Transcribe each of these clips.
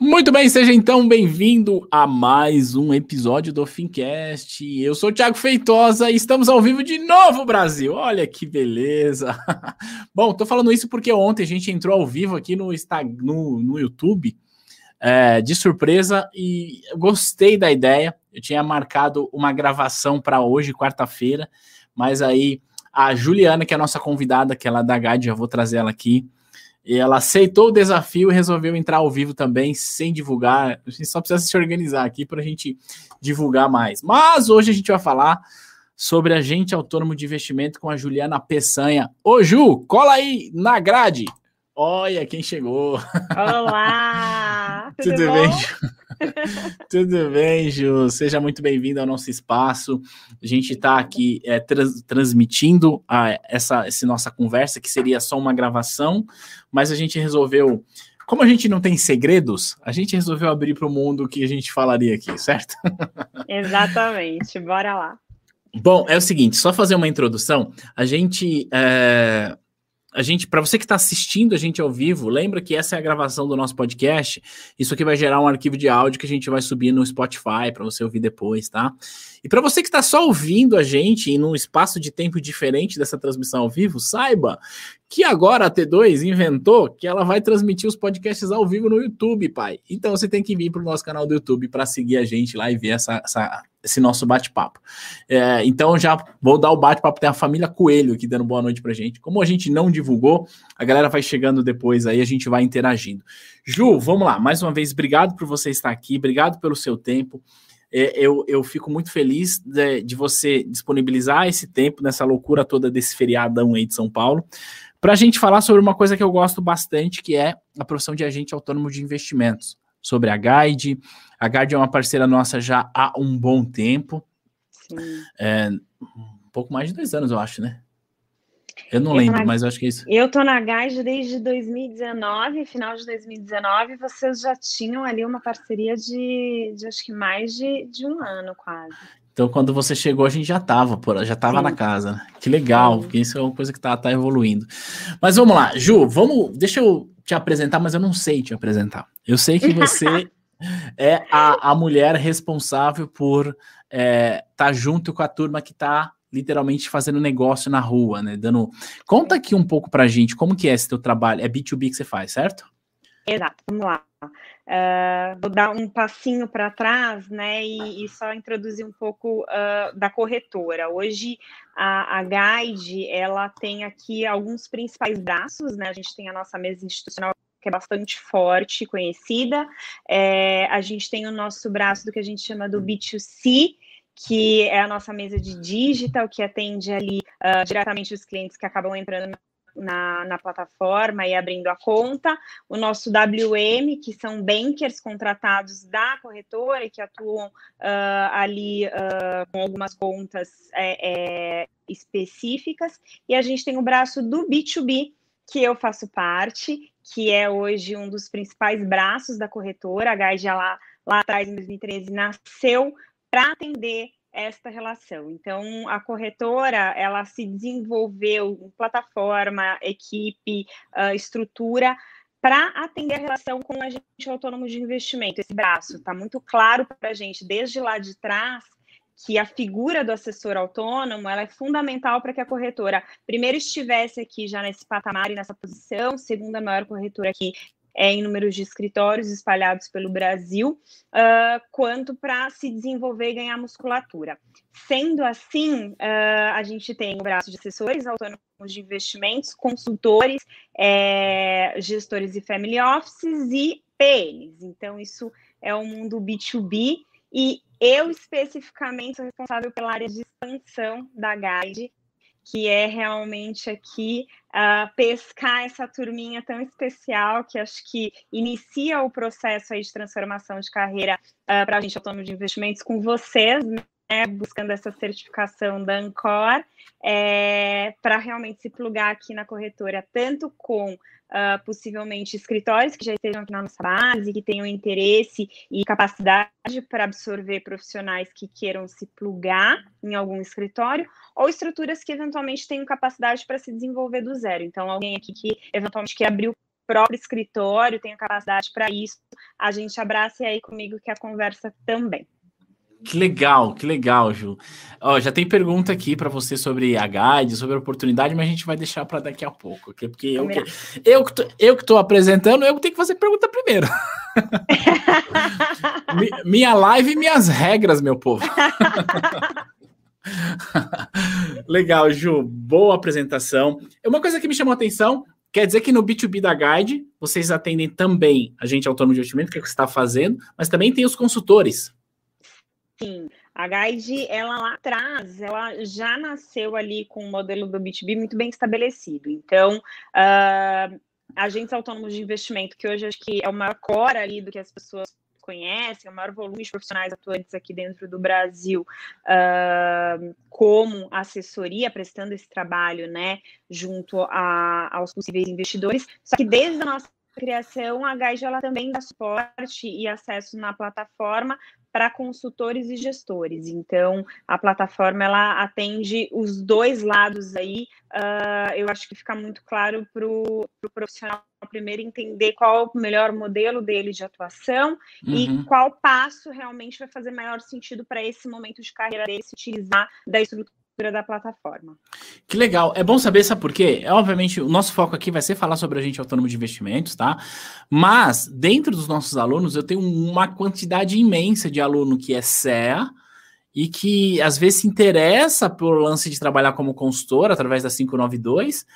Muito bem, seja então bem-vindo a mais um episódio do Fincast. Eu sou o Thiago Feitosa e estamos ao vivo de novo, Brasil. Olha que beleza. Bom, tô falando isso porque ontem a gente entrou ao vivo aqui no, no, no YouTube é, de surpresa e gostei da ideia. Eu tinha marcado uma gravação para hoje, quarta-feira, mas aí a Juliana, que é a nossa convidada, que é lá da GAD, já vou trazer ela aqui. E ela aceitou o desafio e resolveu entrar ao vivo também, sem divulgar. A gente só precisa se organizar aqui para a gente divulgar mais. Mas hoje a gente vai falar sobre agente autônomo de investimento com a Juliana Peçanha. Ô, Ju, cola aí na grade. Olha quem chegou. Olá! Tudo, tudo bem, Ju? tudo bem, Ju? Seja muito bem-vindo ao nosso espaço. A gente está aqui é, trans, transmitindo a, essa, essa nossa conversa, que seria só uma gravação, mas a gente resolveu. Como a gente não tem segredos, a gente resolveu abrir para o mundo o que a gente falaria aqui, certo? Exatamente, bora lá. Bom, é o seguinte, só fazer uma introdução. A gente é, a gente, para você que está assistindo a gente ao vivo, lembra que essa é a gravação do nosso podcast. Isso aqui vai gerar um arquivo de áudio que a gente vai subir no Spotify para você ouvir depois, tá? E para você que está só ouvindo a gente em um espaço de tempo diferente dessa transmissão ao vivo, saiba que agora a T2 inventou que ela vai transmitir os podcasts ao vivo no YouTube, pai. Então você tem que vir para o nosso canal do YouTube para seguir a gente lá e ver essa, essa esse nosso bate-papo. É, então já vou dar o bate-papo, tem a família Coelho aqui dando boa noite pra gente. Como a gente não divulgou, a galera vai chegando depois aí, a gente vai interagindo. Ju, vamos lá, mais uma vez, obrigado por você estar aqui, obrigado pelo seu tempo. É, eu, eu fico muito feliz de, de, você disponibilizar esse tempo nessa loucura toda desse feriadão aí de São Paulo, para a gente falar sobre uma coisa que eu gosto bastante, que é a profissão de agente autônomo de investimentos sobre a Guide. A Guide é uma parceira nossa já há um bom tempo. É, um pouco mais de dois anos, eu acho, né? Eu não eu lembro, na... mas eu acho que é isso. Eu tô na Guide desde 2019, final de 2019, vocês já tinham ali uma parceria de, de acho que mais de, de um ano quase. Então, quando você chegou, a gente já estava já tava na casa. Né? Que legal, porque isso é uma coisa que tá, tá evoluindo. Mas vamos lá, Ju, vamos. Deixa eu te apresentar, mas eu não sei te apresentar. Eu sei que você é a, a mulher responsável por estar é, tá junto com a turma que está literalmente fazendo negócio na rua, né? Dando. Conta aqui um pouco pra gente como que é esse teu trabalho. É B2B que você faz, certo? Exato, vamos lá. Uh, vou dar um passinho para trás, né, e, e, só introduzir um pouco uh, da corretora. Hoje a, a Guide ela tem aqui alguns principais braços, né? A gente tem a nossa mesa institucional que é bastante forte, conhecida. É, a gente tem o nosso braço do que a gente chama do B2C, que é a nossa mesa de digital, que atende ali uh, diretamente os clientes que acabam entrando na, na, plataforma e abrindo a conta, o nosso WM, que são bankers contratados da corretora e que atuam uh, ali uh, com algumas contas é, é, específicas, e a gente tem o braço do B2B, que eu faço parte, que é hoje um dos principais braços da corretora, a Guide lá, lá atrás, em 2013, nasceu para atender esta relação. Então, a corretora, ela se desenvolveu plataforma, equipe, uh, estrutura para atender a relação com a gente autônomo de investimento. Esse braço está muito claro para a gente desde lá de trás que a figura do assessor autônomo ela é fundamental para que a corretora primeiro estivesse aqui já nesse patamar e nessa posição, segunda maior corretora aqui é, em números de escritórios espalhados pelo Brasil, uh, quanto para se desenvolver e ganhar musculatura. Sendo assim, uh, a gente tem o braço de assessores autônomos de investimentos, consultores, é, gestores e family offices e PNs. Então, isso é o um mundo B2B e eu especificamente sou responsável pela área de expansão da Guide, que é realmente aqui uh, pescar essa turminha tão especial que acho que inicia o processo aí de transformação de carreira uh, para a gente autônomo de investimentos com vocês, né, buscando essa certificação da Ancor, é, para realmente se plugar aqui na corretora, tanto com uh, possivelmente escritórios que já estejam aqui na nossa base, que tenham interesse e capacidade para absorver profissionais que queiram se plugar em algum escritório, ou estruturas que eventualmente tenham capacidade para se desenvolver do zero. Então, alguém aqui que eventualmente quer abrir o próprio escritório tenha capacidade para isso, a gente abraça aí comigo que a conversa também. Que legal, que legal, Ju. Ó, já tem pergunta aqui para você sobre a guide, sobre a oportunidade, mas a gente vai deixar para daqui a pouco, okay? porque eu que, eu, que tô, eu que tô apresentando, eu tenho que fazer pergunta primeiro. minha live e minhas regras, meu povo. legal, Ju. Boa apresentação. Uma coisa que me chamou a atenção Quer dizer que no B2B da Guide, vocês atendem também a gente autônomo de investimento, que é o que você está fazendo, mas também tem os consultores. Sim, a Guide, ela lá atrás, ela já nasceu ali com o modelo do B2B muito bem estabelecido. Então, uh, agentes autônomos de investimento, que hoje acho que é o maior core ali do que as pessoas conhecem, o maior volume de profissionais atuantes aqui dentro do Brasil, uh, como assessoria, prestando esse trabalho, né, junto a, aos possíveis investidores. Só que desde a nossa criação, a Gage ela também dá suporte e acesso na plataforma para consultores e gestores. Então, a plataforma ela atende os dois lados aí. Uh, eu acho que fica muito claro para o pro profissional primeiro entender qual é o melhor modelo dele de atuação uhum. e qual passo realmente vai fazer maior sentido para esse momento de carreira dele se utilizar da estrutura da plataforma. Que legal. É bom saber, sabe por quê? É, obviamente, o nosso foco aqui vai ser falar sobre a gente autônomo de investimentos, tá? Mas, dentro dos nossos alunos, eu tenho uma quantidade imensa de aluno que é CEA e que, às vezes, se interessa pelo lance de trabalhar como consultor através da 592,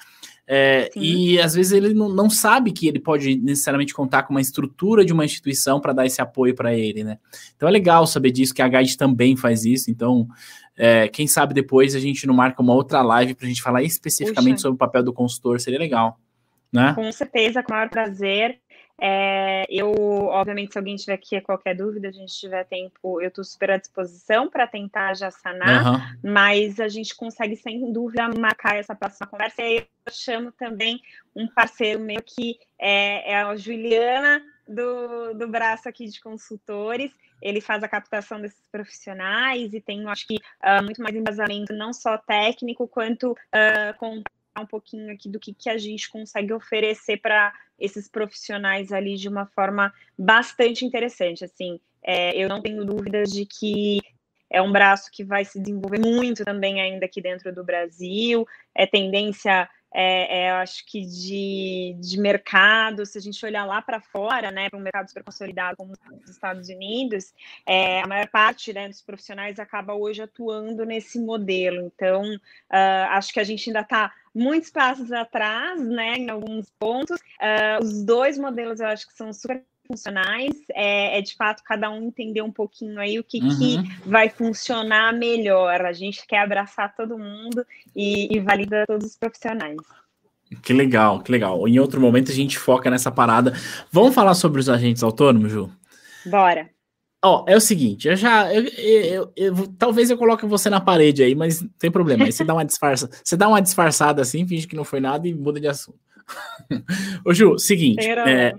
é, e às vezes ele não, não, sabe que ele pode necessariamente contar com uma estrutura de uma instituição para dar esse apoio para ele, né? Então é legal saber disso, que a Guide também faz isso. Então, é, quem sabe depois a gente não marca uma outra live para a gente falar especificamente Puxa. sobre o papel do consultor, seria legal. Né? Com certeza, com o maior prazer. É, eu, obviamente, se alguém tiver aqui qualquer dúvida, a gente tiver tempo, eu estou super à disposição para tentar já sanar, uhum. mas a gente consegue, sem dúvida, marcar essa próxima conversa. E aí eu chamo também um parceiro meu que é, é a Juliana do, do braço aqui de consultores. Ele faz a captação desses profissionais e tem, acho que, uh, muito mais embasamento, não só técnico, quanto uh, com um pouquinho aqui do que, que a gente consegue oferecer para esses profissionais ali de uma forma bastante interessante. Assim, é, eu não tenho dúvidas de que é um braço que vai se desenvolver muito também ainda aqui dentro do Brasil. É tendência é, é, acho que de, de mercado, se a gente olhar lá para fora, né, para um mercado super consolidado como os Estados Unidos, é, a maior parte né, dos profissionais acaba hoje atuando nesse modelo. Então, uh, acho que a gente ainda está muitos passos atrás, né, em alguns pontos. Uh, os dois modelos eu acho que são super funcionais, é, é, de fato cada um entender um pouquinho aí o que, uhum. que vai funcionar melhor. A gente quer abraçar todo mundo e, e valida todos os profissionais. Que legal, que legal. Em outro momento a gente foca nessa parada. Vamos falar sobre os agentes autônomos, Ju? Bora. Ó, é o seguinte, eu já. Eu, eu, eu, talvez eu coloque você na parede aí, mas não tem problema. Aí você dá uma disfarça, você dá uma disfarçada assim, finge que não foi nada e muda de assunto. Ô, Ju, seguinte. É,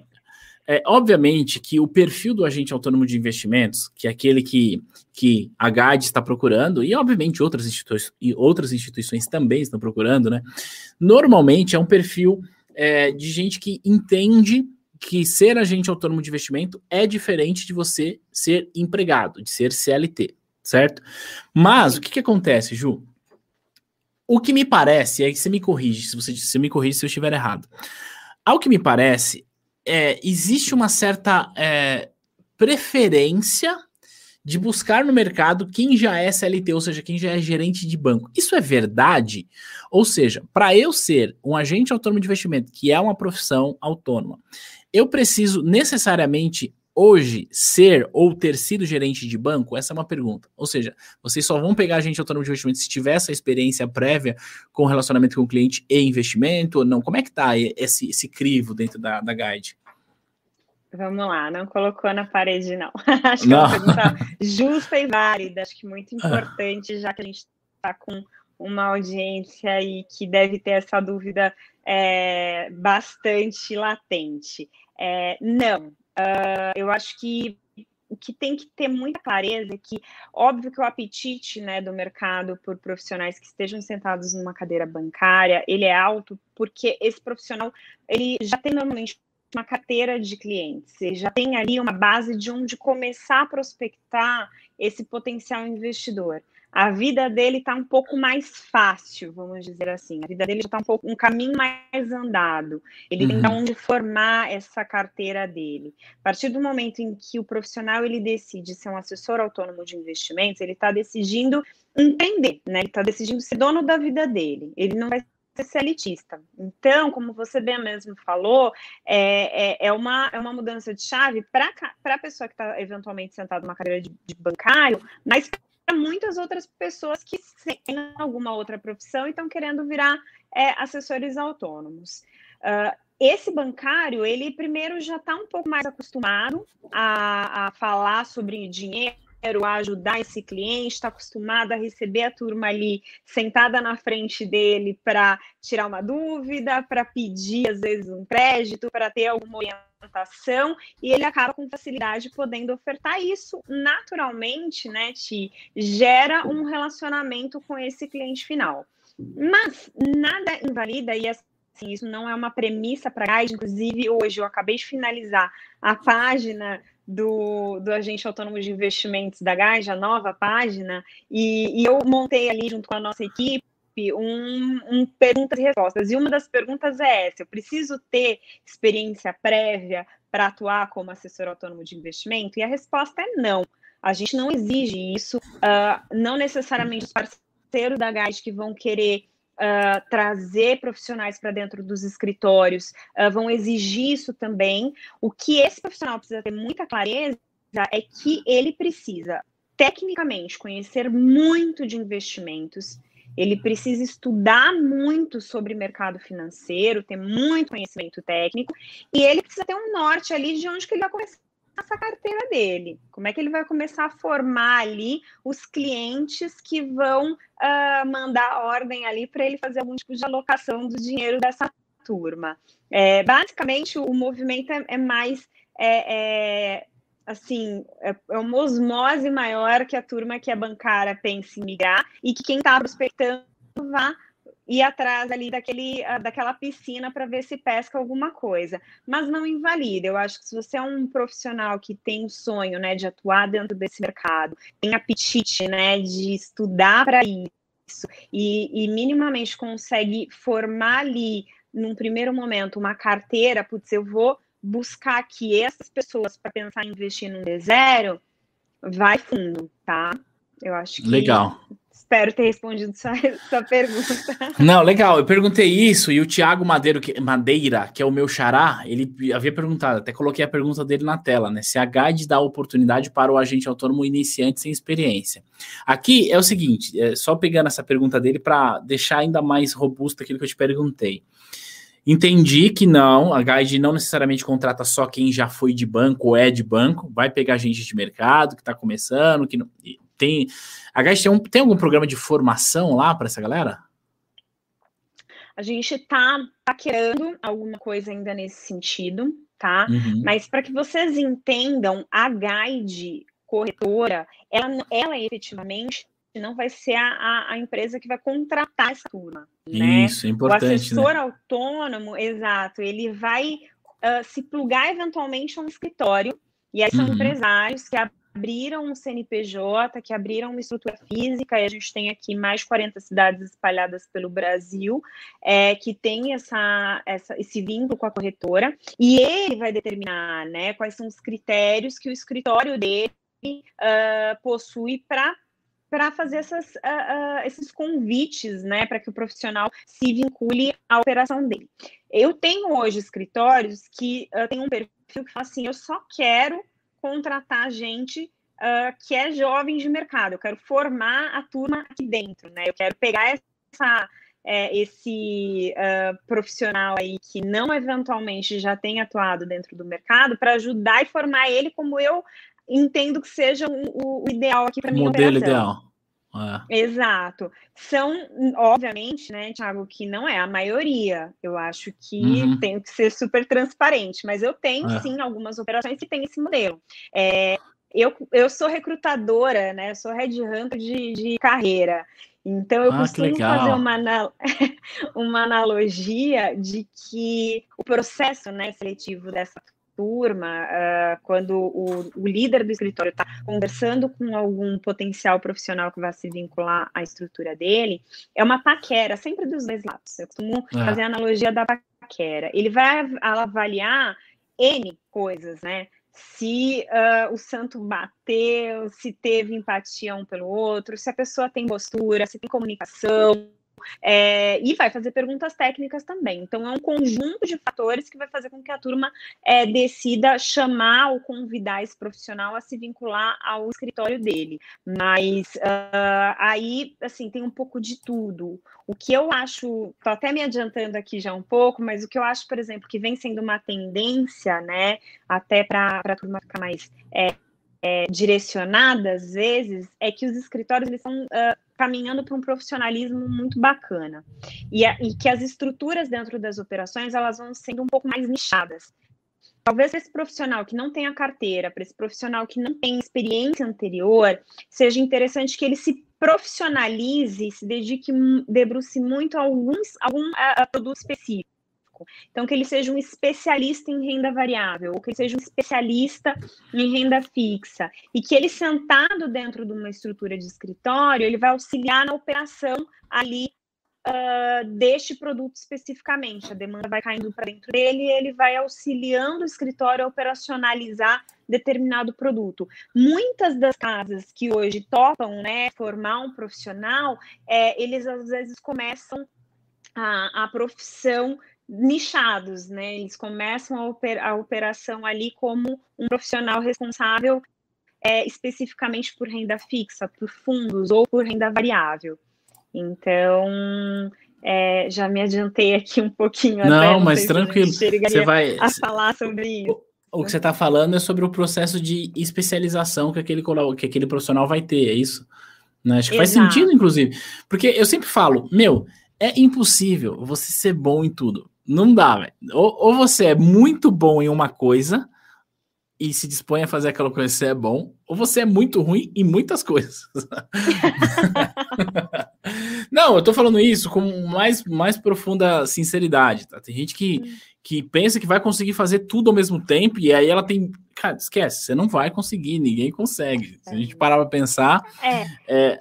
é, obviamente que o perfil do agente autônomo de investimentos, que é aquele que, que a GAD está procurando, e obviamente outras, institui e outras instituições também estão procurando, né? Normalmente é um perfil é, de gente que entende que ser agente autônomo de investimento é diferente de você ser empregado, de ser CLT, certo? Mas o que, que acontece, Ju? O que me parece, aí você me corrige, se você, você me corrige se eu estiver errado. Ao que me parece, é, existe uma certa é, preferência de buscar no mercado quem já é CLT, ou seja, quem já é gerente de banco. Isso é verdade? Ou seja, para eu ser um agente autônomo de investimento, que é uma profissão autônoma, eu preciso necessariamente hoje ser ou ter sido gerente de banco? Essa é uma pergunta. Ou seja, vocês só vão pegar agente autônomo de investimento se tiver essa experiência prévia com relacionamento com o cliente e investimento ou não? Como é que tá esse, esse crivo dentro da, da guide? Vamos lá, não colocou na parede, não. acho que não. é uma pergunta justa e válida, acho que muito importante, já que a gente está com uma audiência aí que deve ter essa dúvida é, bastante latente. É, não, uh, eu acho que o que tem que ter muita clareza é que, óbvio que o apetite né, do mercado por profissionais que estejam sentados numa cadeira bancária, ele é alto, porque esse profissional, ele já tem normalmente uma carteira de clientes, ele já tem ali uma base de onde começar a prospectar esse potencial investidor a vida dele está um pouco mais fácil, vamos dizer assim. A vida dele está um pouco um caminho mais andado. Ele uhum. tem onde formar essa carteira dele. A partir do momento em que o profissional ele decide ser um assessor autônomo de investimentos, ele está decidindo empreender, né? Ele está decidindo ser dono da vida dele. Ele não vai ser elitista. Então, como você bem mesmo falou, é, é, é, uma, é uma mudança de chave para a pessoa que está eventualmente sentada numa cadeira de, de bancário, mas muitas outras pessoas que têm alguma outra profissão e estão querendo virar é, assessores autônomos. Uh, esse bancário, ele primeiro já está um pouco mais acostumado a, a falar sobre dinheiro, a ajudar esse cliente, está acostumado a receber a turma ali sentada na frente dele para tirar uma dúvida, para pedir, às vezes, um crédito, para ter alguma orientação, e ele acaba com facilidade podendo ofertar isso. Naturalmente, né, Ti, gera um relacionamento com esse cliente final. Mas nada invalida, e assim, isso não é uma premissa para guide, inclusive hoje eu acabei de finalizar a página do, do agente autônomo de investimentos da Gaja, nova página, e, e, eu montei ali junto com a nossa equipe um, um perguntas e respostas. E uma das perguntas é essa: eu preciso ter experiência prévia para atuar como assessor autônomo de investimento? E a resposta é não. A gente não exige isso, uh, não necessariamente os parceiros da GAID que vão querer uh, trazer profissionais para dentro dos escritórios, uh, vão exigir isso também. O que esse profissional precisa ter muita clareza é que ele precisa, tecnicamente, conhecer muito de investimentos, ele precisa estudar muito sobre mercado financeiro, ter muito conhecimento técnico, e ele precisa ter um norte ali de onde que ele vai começar essa carteira dele? Como é que ele vai começar a formar ali os clientes que vão uh, mandar ordem ali para ele fazer algum tipo de alocação do dinheiro dessa turma? É, basicamente, o movimento é, é mais é, é, assim, é, é, uma osmose maior que a turma que é bancária pensa em migrar e que quem está prospectando vá ir atrás ali daquele, ah, daquela piscina para ver se pesca alguma coisa. Mas não invalida. Eu acho que se você é um profissional que tem o sonho né, de atuar dentro desse mercado, tem apetite né, de estudar para isso e, e minimamente consegue formar ali, num primeiro momento, uma carteira, putz, eu vou buscar aqui essas pessoas para pensar em investir no D0, vai fundo, tá? Eu acho que. Legal. Espero ter respondido sua, sua pergunta. Não, legal. Eu perguntei isso e o Tiago Madeira, que é o meu xará, ele havia perguntado, até coloquei a pergunta dele na tela, né? Se a GAID dá oportunidade para o agente autônomo iniciante sem experiência. Aqui é o seguinte, é só pegando essa pergunta dele para deixar ainda mais robusto aquilo que eu te perguntei. Entendi que não, a Guide não necessariamente contrata só quem já foi de banco ou é de banco, vai pegar gente de mercado que está começando, que não, tem. A Guide tem, um, tem algum programa de formação lá para essa galera? A gente está paquerando alguma coisa ainda nesse sentido, tá? Uhum. Mas para que vocês entendam, a Guide corretora, ela, ela efetivamente não vai ser a, a, a, empresa que vai contratar essa turma. Né? Isso, é importante. O assessor né? autônomo, exato, ele vai uh, se plugar eventualmente a um escritório, e aí são uhum. empresários que abriram um CNPJ, que abriram uma estrutura física, e a gente tem aqui mais de 40 cidades espalhadas pelo Brasil, é, que tem essa, essa, esse vínculo com a corretora, e ele vai determinar né, quais são os critérios que o escritório dele uh, possui para para fazer essas, uh, uh, esses convites, né, para que o profissional se vincule à operação dele. Eu tenho hoje escritórios que uh, um perfil que fala assim: eu só quero contratar gente que é jovem de mercado, eu quero formar a turma aqui dentro, né? Eu quero pegar essa, é, esse profissional aí que não eventualmente já tem atuado dentro do mercado para ajudar e formar ele como eu entendo que seja o, o ideal aqui para mim. Modelo ideal. É. Exato. São, obviamente, né, Thiago, que não é a maioria. Eu acho que uhum. tem que ser super transparente, mas eu tenho é. sim algumas operações que têm esse modelo. É, eu, eu sou recrutadora, né? Eu sou headhunter de, de carreira. Então, eu ah, costumo fazer uma, uma analogia de que o processo né, seletivo dessa turma, uh, quando o, o, líder do escritório está conversando com algum potencial profissional que vai se vincular à estrutura dele, é uma paquera, sempre dos dois lados. Eu costumo é. fazer a analogia da paquera. Ele vai avaliar N coisas, né? se uh, o santo bateu, se teve empatia um pelo outro, se a pessoa tem postura, se tem comunicação, é, e vai fazer perguntas técnicas também. Então, é um conjunto de fatores que vai fazer com que a turma é, decida chamar ou convidar esse profissional a se vincular ao escritório dele. Mas uh, aí, assim, tem um pouco de tudo. O que eu acho, estou até me adiantando aqui já um pouco, mas o que eu acho, por exemplo, que vem sendo uma tendência, né, até para a turma ficar mais. É, é, direcionada, às vezes, é que os escritórios eles são uh, caminhando para um profissionalismo muito bacana. E, a, e, que as estruturas dentro das operações elas vão sendo um pouco mais nichadas. Talvez esse profissional que não tenha carteira, para esse profissional que não tem experiência anterior, seja interessante que ele se profissionalize, se dedique, debruce muito a alguns, algum a, a produto específico então, que ele seja um especialista em renda variável, ou que ele seja um especialista em renda fixa, e que ele sentado dentro de uma estrutura de escritório, ele vai auxiliar na operação ali uh, deste produto especificamente. A demanda vai caindo para dentro dele e ele vai auxiliando o escritório a operacionalizar determinado produto. Muitas das casas que hoje topam né, formar um profissional, é, eles às vezes começam a, a profissão nichados, né? Eles começam a, oper a operação ali como um profissional responsável é, especificamente por renda fixa, por fundos ou por renda variável. Então, é, já me adiantei aqui um pouquinho. Não, mas tranquilo. Você vai a falar sobre isso. O, o que você está falando é sobre o processo de especialização que aquele, que aquele profissional vai ter, é isso? Né? Acho que Exato. faz sentido, inclusive. Porque eu sempre falo, meu, é impossível você ser bom em tudo. Não dá, velho. Ou, ou, você é muito bom em uma coisa e se dispõe a fazer aquela coisa que você é bom, ou você é muito ruim em muitas coisas. Não, eu tô falando isso com mais, mais profunda sinceridade, tá? Tem gente que, que pensa que vai conseguir fazer tudo ao mesmo tempo e aí ela tem. Cara, esquece, você não vai conseguir, ninguém consegue. Se a gente parar pra pensar. É. é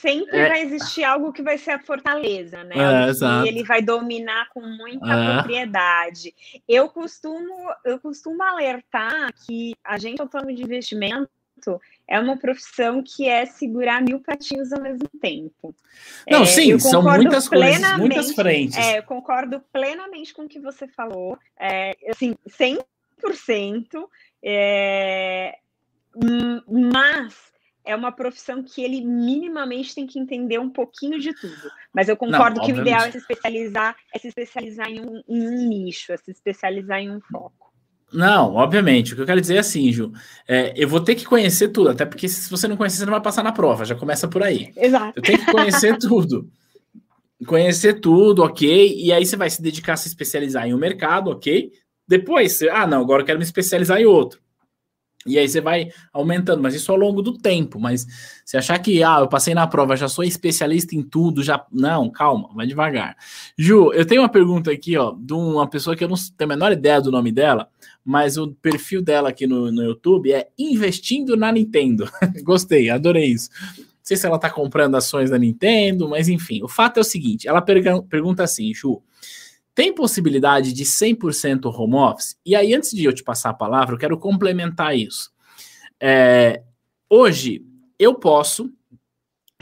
sempre é. vai existir algo que vai ser a fortaleza, né? É, ele vai dominar com muita é. propriedade. Eu costumo, eu costumo alertar que a gente autônomo de investimento é uma profissão que é segurar mil pratinhos ao mesmo tempo. Não, é, sim, são muitas coisas, muitas frentes. É, eu concordo plenamente com o que você falou. É, assim, 100%. É, mas é uma profissão que ele minimamente tem que entender um pouquinho de tudo. Mas eu concordo Não, que o ideal é se especializar, é se especializar em um, em um, nicho, é se especializar em um foco. Não, obviamente. O que eu quero dizer é assim, Ju. É, eu vou ter que conhecer tudo, até porque se você não conhecer, você não vai passar na prova. Já começa por aí. Exato. Eu tenho que conhecer tudo. Conhecer tudo, ok. E aí você vai se dedicar a se especializar em um mercado, ok. Depois, ah, não, agora eu quero me especializar em outro. E aí você vai aumentando, mas isso ao longo do tempo. Mas se achar que, ah, eu passei na prova, já sou especialista em tudo, já. Não, calma, vai devagar. Ju, eu tenho uma pergunta aqui, ó, de uma pessoa que eu não tenho a menor ideia do nome dela, mas o perfil dela aqui no, no YouTube é Investindo na Nintendo. Gostei, adorei isso. Não sei se ela tá comprando ações da Nintendo, mas enfim. O fato é o seguinte: ela pergunta assim, Ju. Tem possibilidade de 100% home office? E aí, antes de eu te passar a palavra, eu quero complementar isso. É, hoje, eu posso.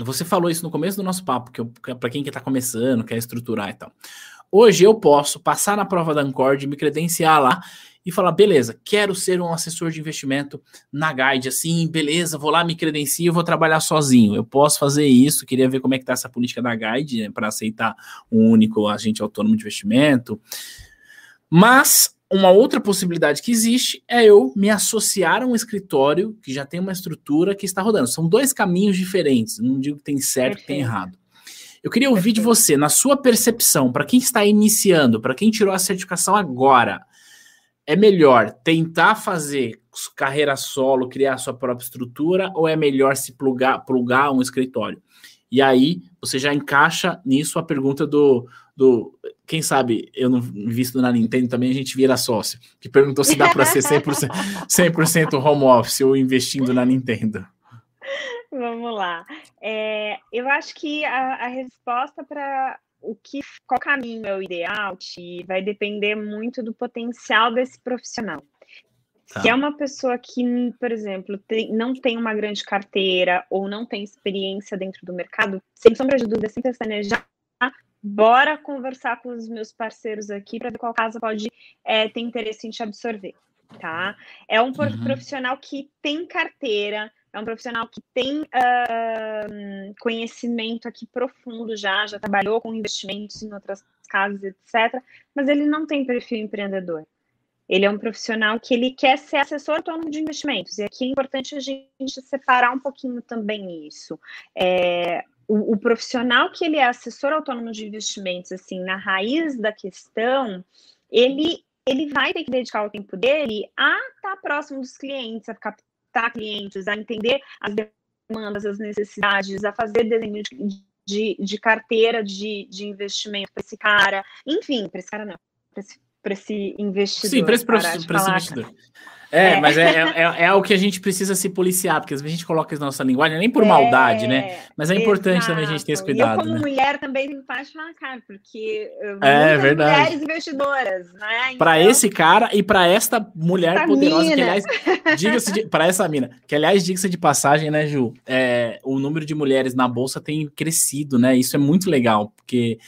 Você falou isso no começo do nosso papo, que para quem está começando, quer estruturar e tal. Hoje eu posso passar na prova da Ancord, me credenciar lá e falar, beleza, quero ser um assessor de investimento na Guide, assim, beleza, vou lá, me credencio, vou trabalhar sozinho. Eu posso fazer isso, queria ver como é que tá essa política da Guide, né, para aceitar um único agente autônomo de investimento. Mas uma outra possibilidade que existe é eu me associar a um escritório que já tem uma estrutura que está rodando. São dois caminhos diferentes. Não digo que tem certo e tem errado. Eu queria ouvir de você, na sua percepção, para quem está iniciando, para quem tirou a certificação agora, é melhor tentar fazer carreira solo, criar sua própria estrutura, ou é melhor se plugar, plugar um escritório? E aí você já encaixa nisso a pergunta do, do quem sabe eu não visto na Nintendo também a gente vira sócio, que perguntou se dá para ser 100%, 100 home office ou investindo na Nintendo. Vamos lá. É, eu acho que a, a resposta para o que qual caminho é o ideal te vai depender muito do potencial desse profissional. Tá. Se é uma pessoa que, por exemplo, tem, não tem uma grande carteira ou não tem experiência dentro do mercado, sem sombra de dúvida, sem pestanejar, bora conversar com os meus parceiros aqui para ver qual casa pode é, ter interesse em te absorver, tá? É um uhum. profissional que tem carteira, é um profissional que tem uh, conhecimento aqui profundo já, já trabalhou com investimentos em outras casas, etc. Mas ele não tem perfil empreendedor. Ele é um profissional que ele quer ser assessor autônomo de investimentos. E aqui é importante a gente separar um pouquinho também isso. É, o, o, profissional que ele é assessor autônomo de investimentos, assim, na raiz da questão, ele, ele vai ter que dedicar o tempo dele a estar próximo dos clientes, a captar clientes, a entender as demandas, as necessidades, a fazer desenho de, de, de carteira de, de investimento para esse cara, enfim, para esse cara não, para esse, esse investidor. Sim, para esse, esse investidor. É, é, mas é, é, é, é o que a gente precisa se policiar, porque às vezes a gente coloca na nossa linguagem, nem por é, maldade, né? Mas é importante também a gente ter esse cuidado. E eu, como né? mulher, também parte falar, cara, porque é, verdade. mulheres investidoras, né? Então, para esse cara e para esta mulher essa poderosa, mina. que aliás, diga-se para essa mina, que aliás, diga-se de passagem, né, Ju? É, o número de mulheres na bolsa tem crescido, né? Isso é muito legal, porque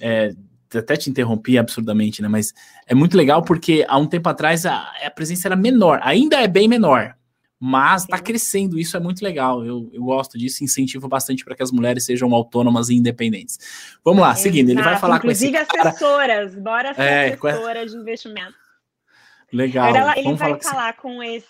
é, até te interrompi absurdamente, né? Mas é muito legal porque há um tempo atrás a, a presença era menor, ainda é bem menor, mas está crescendo. Isso é muito legal. Eu, eu gosto disso, incentivo bastante para que as mulheres sejam autônomas e independentes. Vamos lá, Exato. seguindo, ele vai falar Inclusive com esse cara... assessoras, bora ser é, assessora de investimento. Legal. Ela, ele vai falar com esse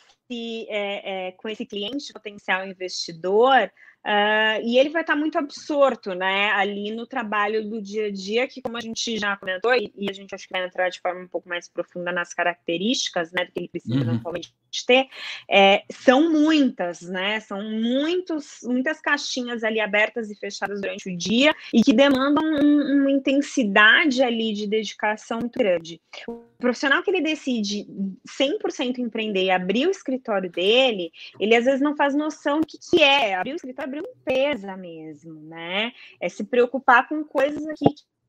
é, é, com esse cliente potencial investidor Uh, e ele vai estar muito absorto, né, ali no trabalho do dia a dia, que como a gente já comentou, e, e a gente acho que vai entrar de forma um pouco mais profunda nas características, né, do que ele precisa uhum. eventualmente ter, é, são muitas, né, são muitos, muitas caixinhas ali abertas e fechadas durante o dia, e que demandam um, uma intensidade ali de dedicação muito grande. O profissional que ele decide 100% empreender e abrir o escritório dele, ele às vezes não faz noção do que, que é abrir o escritório sobre limpeza mesmo, né? É se preocupar com coisas aqui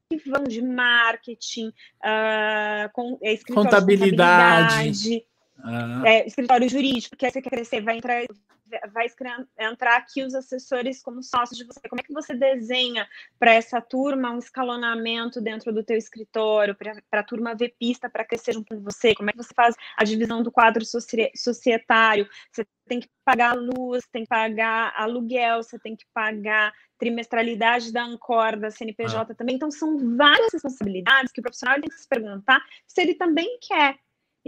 que vão de marketing, uh, com é, contabilidade, contabilidade ah. é, escritório jurídico, que você quer crescer, vai entrar vai entrar aqui os assessores como sócios de você. Como é que você desenha para essa turma um escalonamento dentro do teu escritório, para a turma ver pista para crescer junto com você? Como é que você faz a divisão do quadro societário? Você tem que pagar luz, tem que pagar aluguel, você tem que pagar trimestralidade da Ancor, da CNPJ ah. também. Então, são várias responsabilidades que o profissional tem que se perguntar se ele também quer.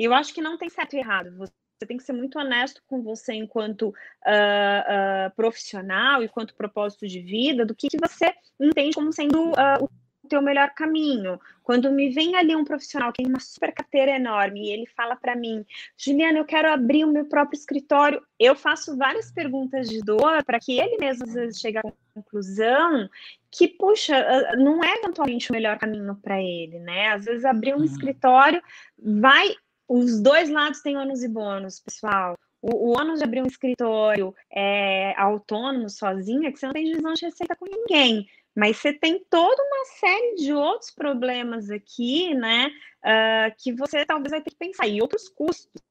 Eu acho que não tem certo e errado. Você tem que ser muito honesto com você enquanto uh, uh, profissional, enquanto propósito de vida, do que, que você entende como sendo uh, o teu melhor caminho. Quando me vem ali um profissional que tem uma super carteira enorme e ele fala para mim, Juliana, eu quero abrir o meu próprio escritório, eu faço várias perguntas de dor para que ele mesmo às vezes chegue à conclusão que, puxa, não é eventualmente o melhor caminho para ele, né? Às vezes abrir um uhum. escritório vai os dois lados têm ônus e bônus, pessoal. O, o ônus de abrir um escritório é, autônomo, sozinho, é que você não tem divisão de receita com ninguém. Mas você tem toda uma série de outros problemas aqui, né? Uh, que você talvez vai ter que pensar. E outros custos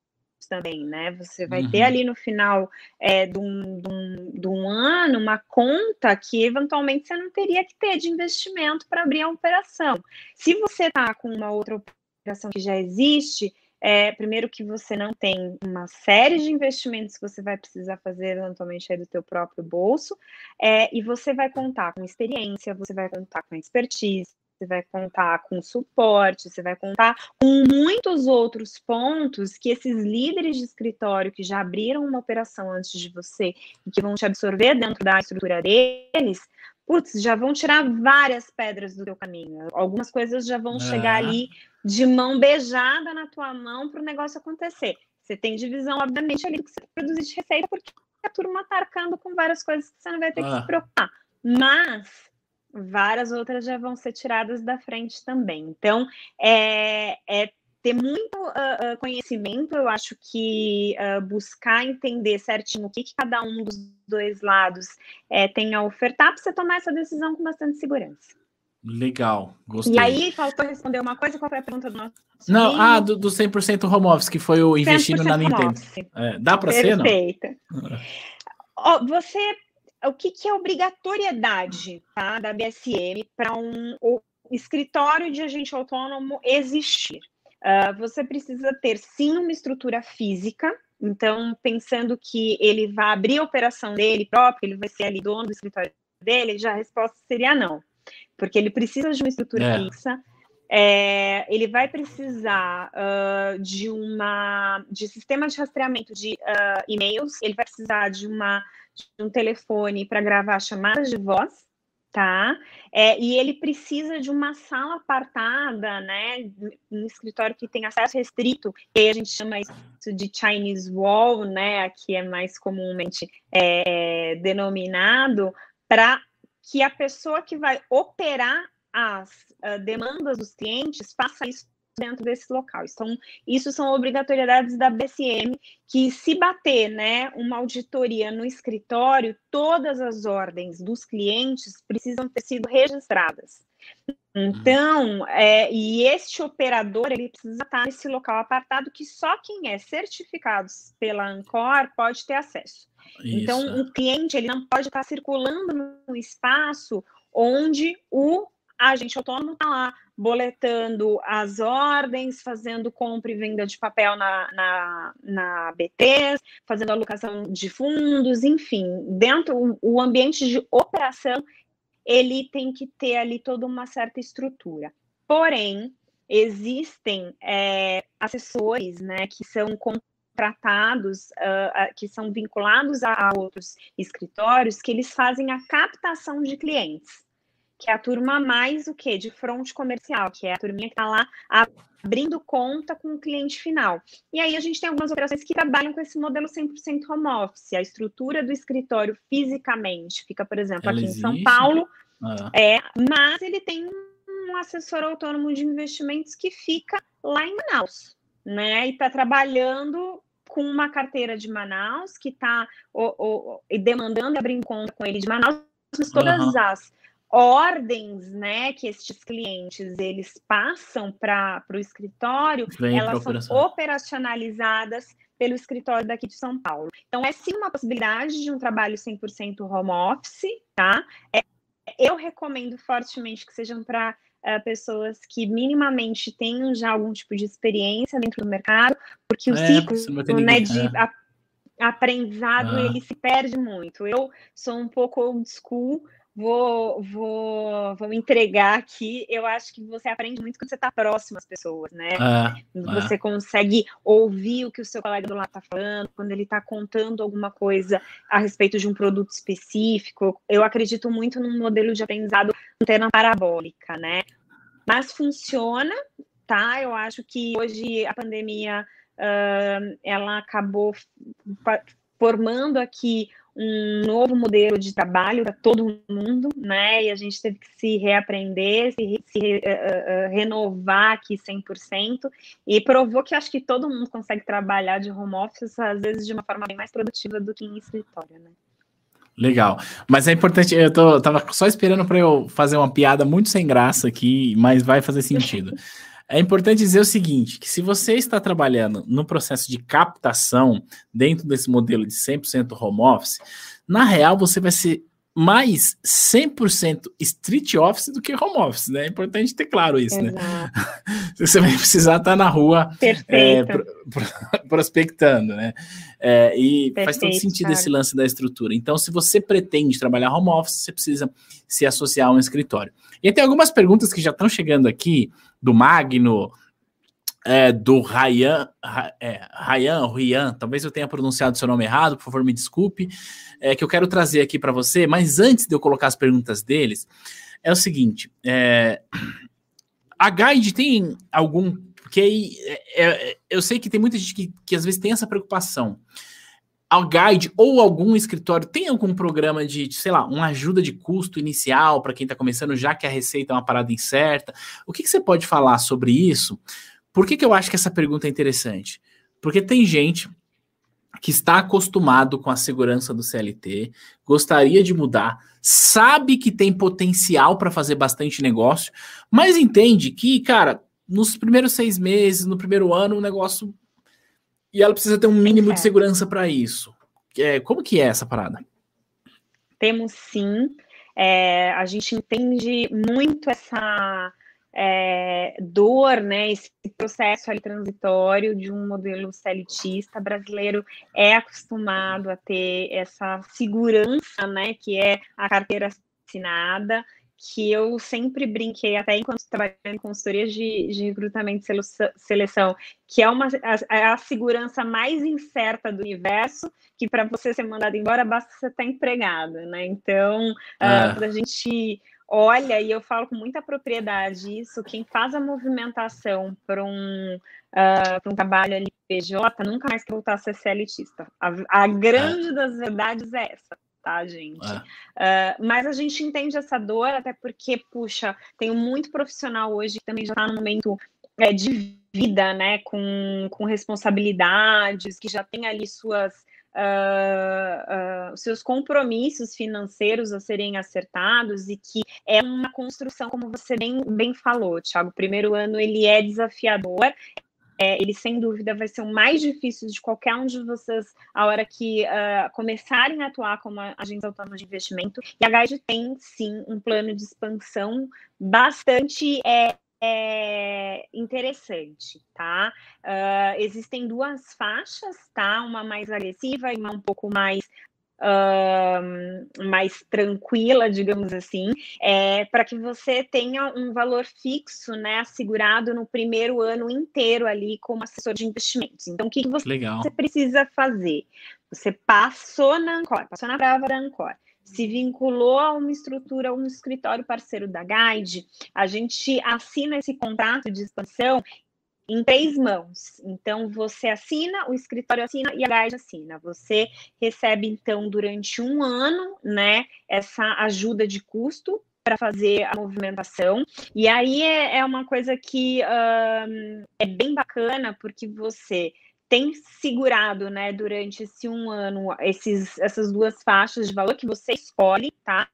também, né? Você vai uhum. ter ali no final é, de, um, de, um, de, um, ano uma conta que eventualmente você não teria que ter de investimento para abrir a operação. Se você está com uma outra operação que já existe, é, primeiro que você não tem uma série de investimentos que você vai precisar fazer eventualmente do teu próprio bolso, é, e você vai contar com experiência, você vai contar com expertise, você vai contar com suporte, você vai contar com muitos outros pontos que esses líderes de escritório que já abriram uma operação antes de você e que vão te absorver dentro da estrutura deles, putz, já vão tirar várias pedras do teu caminho. Algumas coisas já vão chegar ali de mão beijada na tua mão para o negócio acontecer. Você tem divisão, obviamente, ali que você produzir de receita, porque a turma está arcando com várias coisas que você não vai ter ah. que se preocupar. Mas várias outras já vão ser tiradas da frente também. Então, é, é ter muito uh, conhecimento, eu acho que uh, buscar entender certinho o que, que, cada um dos dois lados é, tem a ofertar para você tomar essa decisão com bastante segurança. Legal, gostei. E aí, faltou responder uma coisa, qual foi a pergunta do nosso Não, ah, do, do 100% home office, que foi o investindo na Nintendo. É, dá para ser, não? Perfeito. oh, você, o que, que é obrigatoriedade tá, da BSM para um escritório de agente autônomo existir? Uh, você precisa ter sim uma estrutura física, então pensando que ele vai abrir a operação dele próprio, ele vai ser ali dono do escritório dele, já a resposta seria não, porque ele precisa de uma estrutura é. fixa. É, ele vai precisar uh, de uma de sistema de rastreamento de uh, e-mails, ele vai precisar de uma de um telefone para gravar chamadas de voz, tá? É, e ele precisa de uma sala apartada, né? Um escritório que tem acesso restrito, que a gente chama isso de Chinese Wall, né? Aqui é mais comumente é, denominado, para que a pessoa que vai operar as uh, demandas dos clientes faça isso dentro desse local. Então, isso são obrigatoriedades da BCM, que se bater né, uma auditoria no escritório, todas as ordens dos clientes precisam ter sido registradas. Então, é, e este operador ele precisa estar nesse local apartado que só quem é certificado pela Ancor pode ter acesso. Isso. Então, o cliente ele não pode estar circulando no espaço onde o agente autônomo está lá boletando as ordens, fazendo compra e venda de papel na, na, na BT, fazendo alocação de fundos, enfim, dentro o, ambiente de operação ele tem que ter ali toda uma certa estrutura. Porém, existem é, assessores, né, que são contratados, uh, que são vinculados a, a outros escritórios, que eles fazem a captação de clientes que é a turma mais o quê? De fronte comercial, que é a turminha que está lá abrindo conta com o cliente final. E aí a gente tem algumas operações que trabalham com esse modelo 100% home office. A estrutura do escritório fisicamente fica, por exemplo, Ela aqui existe? em São Paulo, ah. é, mas ele tem um assessor autônomo de investimentos que fica lá em Manaus, né? E está trabalhando com uma carteira de Manaus que está demandando e abrindo conta com ele de Manaus, mas todas uhum. as ordens, né, que estes clientes eles passam para o escritório, elas são operacionalizadas pelo escritório daqui de São Paulo. Então, é sim uma possibilidade de um trabalho 100% home office, tá? É, eu recomendo fortemente que sejam para uh, eh, pessoas que minimamente tenham já algum tipo de experiência dentro do mercado, porque o é, ciclo né, de é. aprendizado ah. ele se perde muito. Eu sou um pouco old school, vou, vou, vou entregar aqui. Eu acho que você aprende muito quando você está próximo às pessoas, né? É, você é. consegue ouvir o que o seu colega do lado está falando, quando ele está contando alguma coisa a respeito de um produto específico. Eu acredito muito num modelo de aprendizado antena parabólica, né? Mas funciona, tá? Eu acho que hoje a pandemia uh, ela acabou formando aqui um novo modelo de trabalho para todo mundo, né? E a gente teve que se reaprender, se, se uh, uh, renovar aqui 100%, e provou que acho que todo mundo consegue trabalhar de home office, às vezes de uma forma bem mais produtiva do que em escritório, né? Legal. Mas é importante, eu tô, tava só esperando para eu fazer uma piada muito sem graça aqui, mas vai fazer sentido. É importante dizer o seguinte, que se você está trabalhando no processo de captação dentro desse modelo de 100% home office, na real você vai ser mais 100% street office do que home office, né? É importante ter claro isso, né? Exato. né? Você vai precisar estar na rua é, prospectando, né? É, e Perfeito, faz todo sentido cara. esse lance da estrutura. Então, se você pretende trabalhar home office, você precisa se associar a um escritório. E tem algumas perguntas que já estão chegando aqui do Magno, é, do Ryan, é, Ryan, talvez eu tenha pronunciado seu nome errado, por favor, me desculpe, é, que eu quero trazer aqui para você, mas antes de eu colocar as perguntas deles, é o seguinte: é, a Guide tem algum. Porque aí, é, é, eu sei que tem muita gente que, que às vezes tem essa preocupação a Guide ou algum escritório tem algum programa de, sei lá, uma ajuda de custo inicial para quem está começando, já que a receita é uma parada incerta? O que, que você pode falar sobre isso? Por que, que eu acho que essa pergunta é interessante? Porque tem gente que está acostumado com a segurança do CLT, gostaria de mudar, sabe que tem potencial para fazer bastante negócio, mas entende que, cara, nos primeiros seis meses, no primeiro ano, o negócio e ela precisa ter um mínimo é. de segurança para isso. É, como que é essa parada? Temos sim. É, a gente entende muito essa é, dor, né, esse processo ali transitório de um modelo celitista brasileiro é acostumado a ter essa segurança, né, que é a carteira assinada, que eu sempre brinquei, até enquanto trabalhando em consultorias de, de recrutamento e seleção, que é uma, a, é a segurança mais incerta do universo, que para você ser mandado embora basta você estar empregado, né? Então, ah. uh, a gente olha, e eu falo com muita propriedade isso, quem faz a movimentação para um, uh, um trabalho ali PJ nunca mais quer voltar a ser CLTista. A, a grande é. das verdades é essa tá, gente? É. Uh, mas a gente entende essa dor, até porque, puxa, tenho muito profissional hoje que também já está no momento é, de vida, né, com, com responsabilidades, que já tem ali suas. Uh, uh, seus compromissos financeiros a serem acertados e que é uma construção, como você bem, bem falou, Thiago. O primeiro ano ele é desafiador, é, ele sem dúvida vai ser o mais difícil de qualquer um de vocês a hora que uh, começarem a atuar como agentes autônomos de investimento. E a Guide tem sim um plano de expansão bastante é, é interessante, tá? Uh, existem duas faixas, tá? Uma mais agressiva e uma um pouco mais uh, mais tranquila, digamos assim, é, para que você tenha um valor fixo, né, assegurado no primeiro ano inteiro ali como assessor de investimentos. Então, o que, que você, você, precisa fazer? Você passou na Ancor, passou na prova da Ancor, se vinculou a uma estrutura, a um escritório parceiro da Guide, a gente assina esse contrato de expansão em três mãos. Então, você assina, o escritório assina e a Guide assina. Você recebe, então, durante um ano, né, essa ajuda de custo para fazer a movimentação. E aí é, é uma coisa que um, é bem bacana, porque você tem segurado, né, durante esse um ano, esses, essas duas faixas de valor que você escolhe, tá?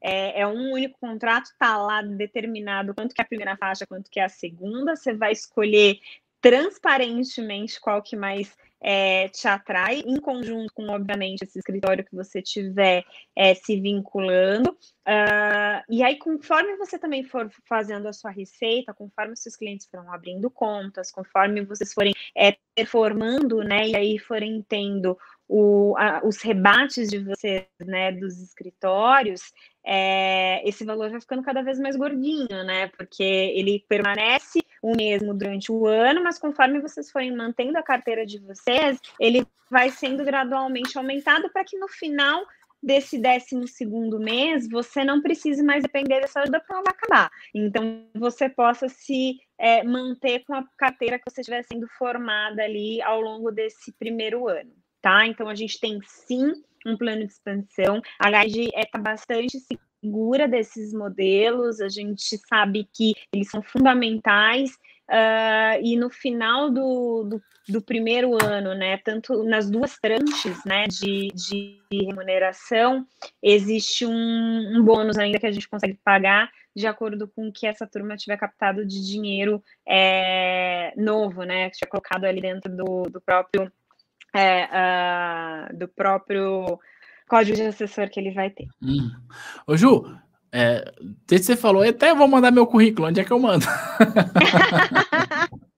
é, é, um único contrato, está lá determinado quanto que é a primeira faixa, quanto que é a segunda, você vai escolher transparentemente qual que mais é, te atrai, em conjunto com, obviamente, esse escritório que você tiver é, se vinculando. Uh, e aí, conforme você também for fazendo a sua receita, conforme seus clientes foram abrindo contas, conforme vocês forem é, performando, né, e aí forem tendo o, a, os rebates de vocês, né, dos escritórios, é, esse valor vai ficando cada vez mais gordinho, né? Porque ele permanece o mesmo durante o ano, mas conforme vocês forem mantendo a carteira de vocês, ele vai sendo gradualmente aumentado para que no final desse décimo segundo mês você não precise mais depender dessa ajuda para ela acabar. Então você possa se é, manter com a carteira que você estiver sendo formada ali ao longo desse primeiro ano, tá? Então a gente tem sim um plano de expansão. A Guide está bastante segura desses modelos, a gente sabe que eles são fundamentais. Uh, e no final do, do, do, primeiro ano, né, tanto nas duas tranches né, de, de remuneração, existe um, um, bônus ainda que a gente consegue pagar de acordo com o que essa turma tiver captado de dinheiro é, novo, né, que tiver colocado ali dentro do, do próprio é, uh, do próprio código de assessor que ele vai ter. Hum. Ô, Ju, é, desde que você falou, até vou mandar meu currículo, onde é que eu mando?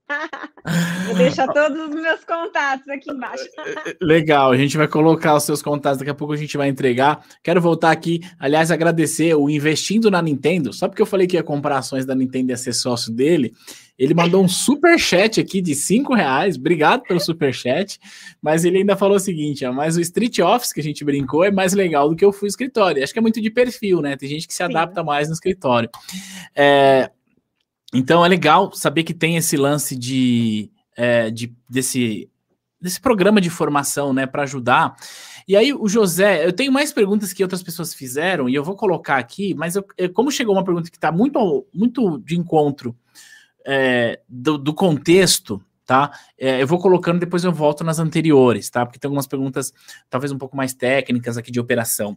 Vou deixar todos os meus contatos aqui embaixo. Legal, a gente vai colocar os seus contatos, daqui a pouco a gente vai entregar. Quero voltar aqui, aliás, agradecer o Investindo na Nintendo, só porque eu falei que ia comprar ações da Nintendo e ia ser sócio dele. Ele mandou um super chat aqui de cinco reais. Obrigado pelo super chat. Mas ele ainda falou o seguinte: ó, mas o Street Office que a gente brincou é mais legal do que eu fui escritório. Acho que é muito de perfil, né? Tem gente que se adapta Sim. mais no escritório. É, então é legal saber que tem esse lance de, é, de desse, desse programa de formação, né, para ajudar. E aí o José, eu tenho mais perguntas que outras pessoas fizeram e eu vou colocar aqui, mas eu, como chegou uma pergunta que está muito, muito de encontro é, do, do, contexto, tá? É, eu vou colocando, depois eu volto nas anteriores, tá? Porque tem algumas perguntas, talvez um pouco mais técnicas aqui de operação.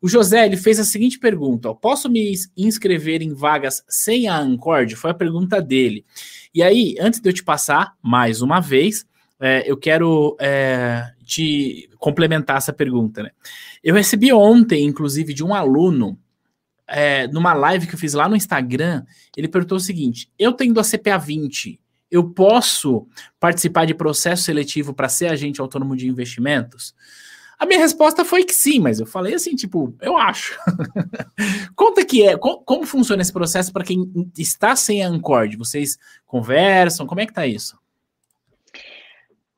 O José, ele fez a seguinte pergunta: ó, posso me inscrever em vagas sem a Ancord? Foi a pergunta dele. E aí, antes de eu te passar, mais uma vez, é, eu quero é, te complementar essa pergunta, né? Eu recebi ontem, inclusive, de um aluno é, numa live que eu fiz lá no Instagram, ele perguntou o seguinte: eu tendo a CPA 20, eu posso participar de processo seletivo para ser agente autônomo de investimentos? A minha resposta foi que sim, mas eu falei assim, tipo, eu acho. Conta que é, como, como funciona esse processo para quem está sem a Ancord? Vocês conversam? Como é que tá isso?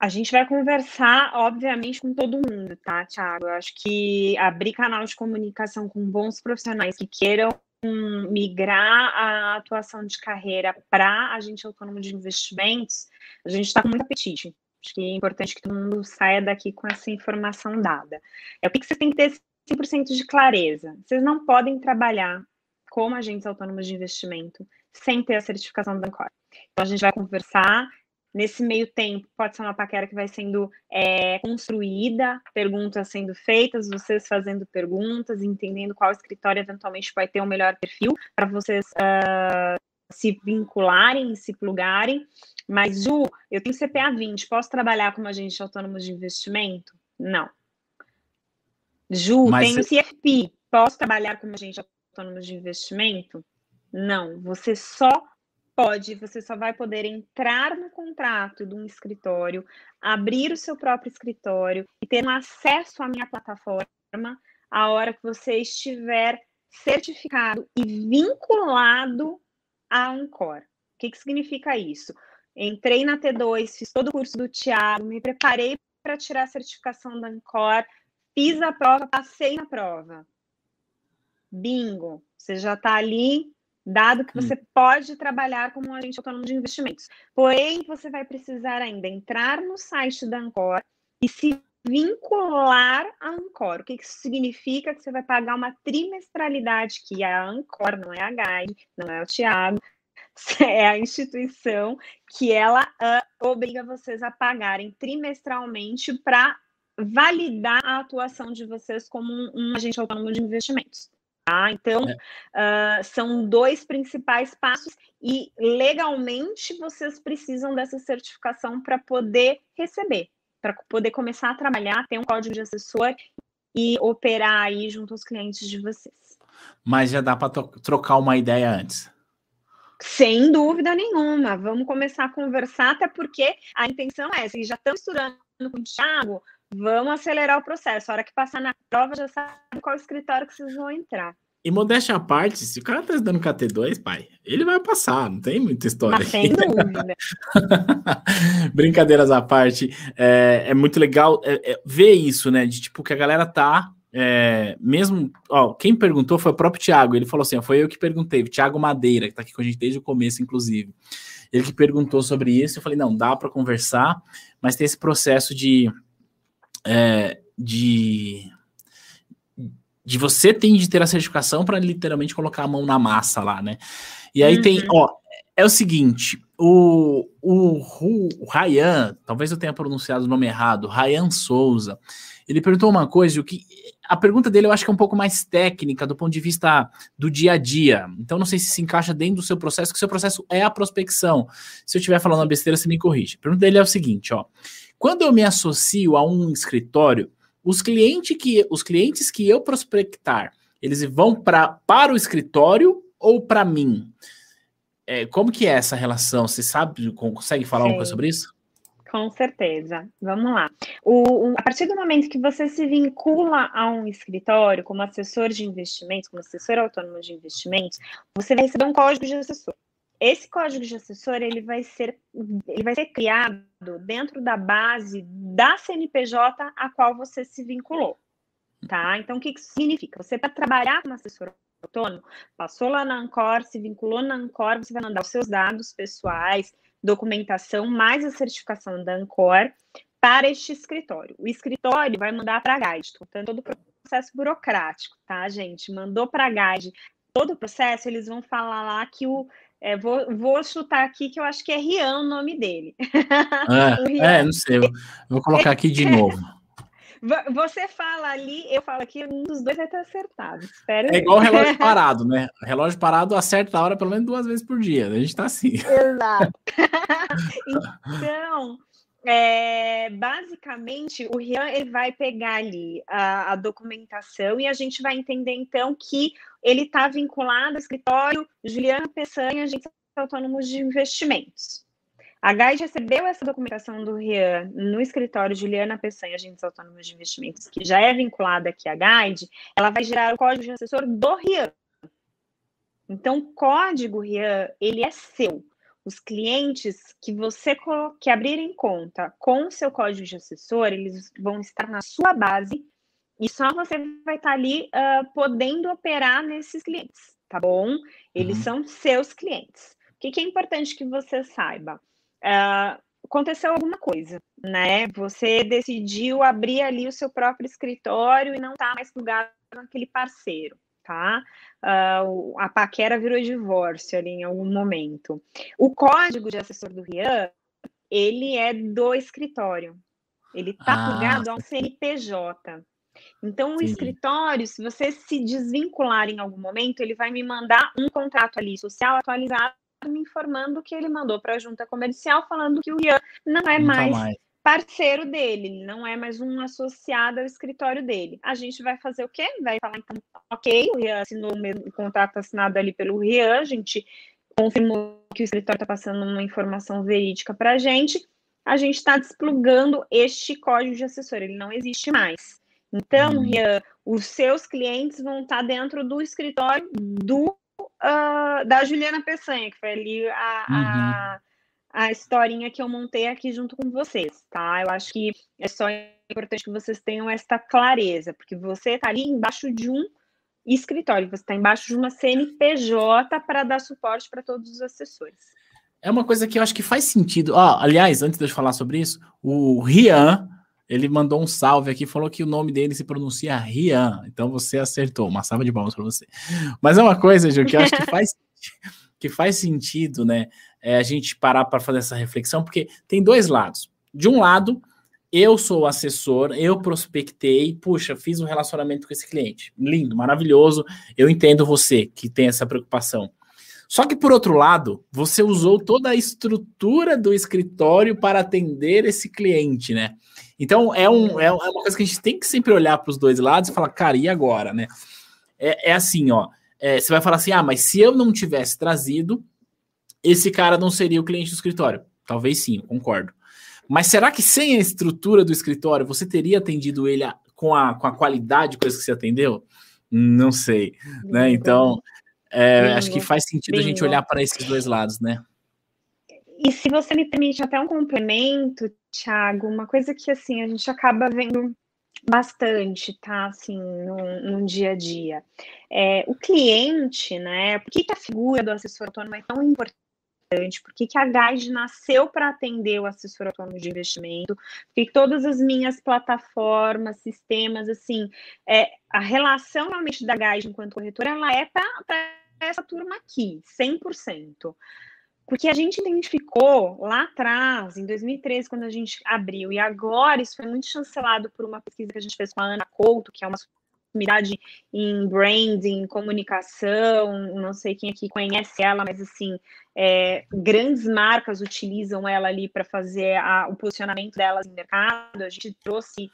A gente vai conversar, obviamente, com todo mundo, tá, Thiago? Eu acho que abrir canal de comunicação com bons profissionais que queiram migrar a atuação de carreira para agente autônomo de investimentos, a gente está com muito apetite. Acho que é importante que todo mundo saia daqui com essa informação dada. É o que, que vocês têm que ter 100% de clareza. Vocês não podem trabalhar como agentes autônomos de investimento sem ter a certificação da Ancor. Então, a gente vai conversar Nesse meio tempo, pode ser uma paquera que vai sendo é, construída, perguntas sendo feitas, vocês fazendo perguntas, entendendo qual escritório eventualmente vai ter o um melhor perfil para vocês uh, se vincularem se plugarem. Mas, Ju, eu tenho CPA 20, posso trabalhar como agente autônomo de investimento? Não. Ju, Mas tenho. CFP, posso trabalhar como agente autônomo de investimento? Não. Você só pode, você só vai poder entrar no contrato de um escritório, abrir o seu próprio escritório e ter um acesso à minha plataforma a hora que você estiver certificado e vinculado à Ancor. O que, que significa isso? Entrei na T2, fiz todo o curso do Tiago, me preparei para tirar a certificação da Ancor, fiz a prova, passei na prova. Bingo! Você já está ali dado que você hum. pode trabalhar como um agente autônomo de investimentos. Porém, você vai precisar ainda entrar no site da Ancor e se vincular à Ancor. O que isso significa? Que você vai pagar uma trimestralidade, que é a Ancor, não é a Guide, não é o Tiago, é a instituição que ela uh, obriga vocês a pagarem trimestralmente para validar a atuação de vocês como um, um agente autônomo de investimentos. Tá? Então, é. uh, são dois principais passos e legalmente vocês precisam dessa certificação para poder receber, para poder começar a trabalhar, ter um código de assessor e operar aí junto aos clientes de vocês. Mas já dá para trocar uma ideia antes. Sem dúvida nenhuma. Vamos começar a conversar, até porque a intenção é, se já estão estudando com o Thiago, Vamos acelerar o processo. A hora que passar na prova, já sabe qual escritório que vocês vão entrar. E modéstia à parte, se o cara tá estudando KT2, pai, ele vai passar, não tem muita história. Mas sem dúvida. Brincadeiras à parte, é, é muito legal é, é, ver isso, né? De tipo, que a galera tá. É, mesmo, ó, quem perguntou foi o próprio Thiago. Ele falou assim: ó, foi eu que perguntei, o Thiago Madeira, que tá aqui com a gente desde o começo, inclusive. Ele que perguntou sobre isso. Eu falei: não, dá para conversar, mas tem esse processo de é, de de você tem de ter a certificação para literalmente colocar a mão na massa lá, né? E aí uhum. tem, ó, é o seguinte, o, o, o Ryan, talvez eu tenha pronunciado o nome errado, Ryan Souza, ele perguntou uma coisa, o que a pergunta dele eu acho que é um pouco mais técnica do ponto de vista do dia a dia. Então não sei se se encaixa dentro do seu processo, que o seu processo é a prospecção. Se eu estiver falando uma besteira, você me corrige. A pergunta dele é o seguinte, ó: quando eu me associo a um escritório, os clientes que, os clientes que eu prospectar, eles vão pra, para o escritório ou para mim? é, como que é essa relação? Você sabe, consegue falar Sim. alguma coisa sobre isso? Com certeza. Vamos lá. O, o, a partir do momento que você se vincula a um escritório como assessor de investimentos, como assessor autônomo de investimentos, você vai receber um código de assessor. Esse código de assessor ele vai ser, ele vai ser criado dentro da base da CNPJ a qual você se vinculou. Tá? Então, o que, que isso significa? Você, para trabalhar como assessor autônomo, passou lá na Ancor, se vinculou na Ancor, você vai mandar os seus dados pessoais, documentação, mais a certificação da Ancor para este escritório. O escritório vai mandar para a Guide, contando todo o processo burocrático, tá, gente? Mandou para a Guide todo o processo, eles vão falar lá que o. É, vou, vou chutar aqui que eu acho que é Rian o nome dele. É, é não sei, vou colocar aqui de novo. Você fala ali, eu falo aqui, um dos dois vai estar acertado. É igual o relógio parado, né? O relógio parado acerta a hora pelo menos duas vezes por dia. A gente está assim. Exato. então, é, basicamente, o Rian ele vai pegar ali a, a, documentação e a gente vai entender então que ele está vinculado ao escritório Juliana Peçanha, agente autônomo de investimentos. A GAID recebeu essa documentação do Rian no escritório Juliana Peçanha, agentes autônomos de investimentos, que já é vinculada aqui à GAID, ela vai gerar o código de assessor do Rian. Então, o código Rian, ele é seu. Os clientes que você que abrirem conta com o seu código de assessor, eles vão estar na sua base e só você vai estar ali uh, podendo operar nesses clientes, tá bom? Eles uhum. são seus clientes. O que, que é importante que você saiba? uh, aconteceu alguma coisa, né? Você decidiu abrir ali o seu próprio escritório e não está mais plugado naquele parceiro, tá? Uh, a paquera virou divórcio ali em algum momento. O código de assessor do Rian, ele é do escritório. Ele está ah, plugado ao CNPJ. Então, o sim. escritório, se você se desvincular em algum momento, ele vai me mandar um contrato ali social atualizado me informando que ele mandou para a junta comercial falando que o Ian não é não mais, mais, parceiro dele, não é mais um associado ao escritório dele. A gente vai fazer o quê? Vai falar, então, ok, o Ian assinou o contrato assinado ali pelo Rian, a gente confirmou que o escritório está passando uma informação verídica para a gente, a gente está desplugando este código de assessor, ele não existe mais. Então, hum. Rian, os seus clientes vão estar tá dentro do escritório do uh, da Juliana Peçanha, que foi ali a, uhum. A, historinha que eu montei aqui junto com vocês, tá? Eu acho que é só importante que vocês tenham esta clareza, porque você está ali embaixo de um escritório, você está embaixo de uma CNPJ para dar suporte para todos os assessores. É uma coisa que eu acho que faz sentido. Oh, aliás, antes de eu falar sobre isso, o Rian, ele mandou um salve aqui, falou que o nome dele se pronuncia Rian. Então você acertou. Uma salva de palmas para você. Mas é uma coisa, Ju, que eu acho que faz, que faz sentido, né? É a gente parar para fazer essa reflexão, porque tem dois lados. De um lado, eu sou assessor, eu prospectei, puxa, fiz um relacionamento com esse cliente. Lindo, maravilhoso. Eu entendo você que tem essa preocupação. Só que, por outro lado, você usou toda a estrutura do escritório para atender esse cliente, né? Então, é, um, é, é uma coisa que a gente tem que sempre olhar para os dois lados e falar, cara, e agora, né? É, é assim, ó. É, você vai falar assim, ah, mas se eu não tivesse trazido, esse cara não seria o cliente do escritório. Talvez sim, concordo. Mas será que sem a estrutura do escritório você teria atendido ele a, com, a, com a qualidade de coisa que você atendeu? Não sei, né? Então, é, acho que faz sentido a gente olhar para esses dois lados, né? E se você me permite até um complemento, Thiago, uma coisa que assim a gente acaba vendo bastante, tá? Assim, no, dia a dia. É, o cliente, né? Por que, que a figura do assessor autônomo é tão importante? Por que, que a Guide nasceu para atender o assessor autônomo de investimento? Por que todas as minhas plataformas, sistemas, assim, é, a relação realmente da Guide enquanto corretora, ela é para essa turma aqui, 100%. Porque a gente identificou lá atrás, em 2013, quando a gente abriu, e agora isso foi muito chancelado por uma pesquisa que a gente fez com a Ana Couto, que é uma sumidade em branding, comunicação, não sei quem aqui conhece ela, mas assim, é, grandes marcas utilizam ela ali para fazer a, o posicionamento delas no mercado. A gente trouxe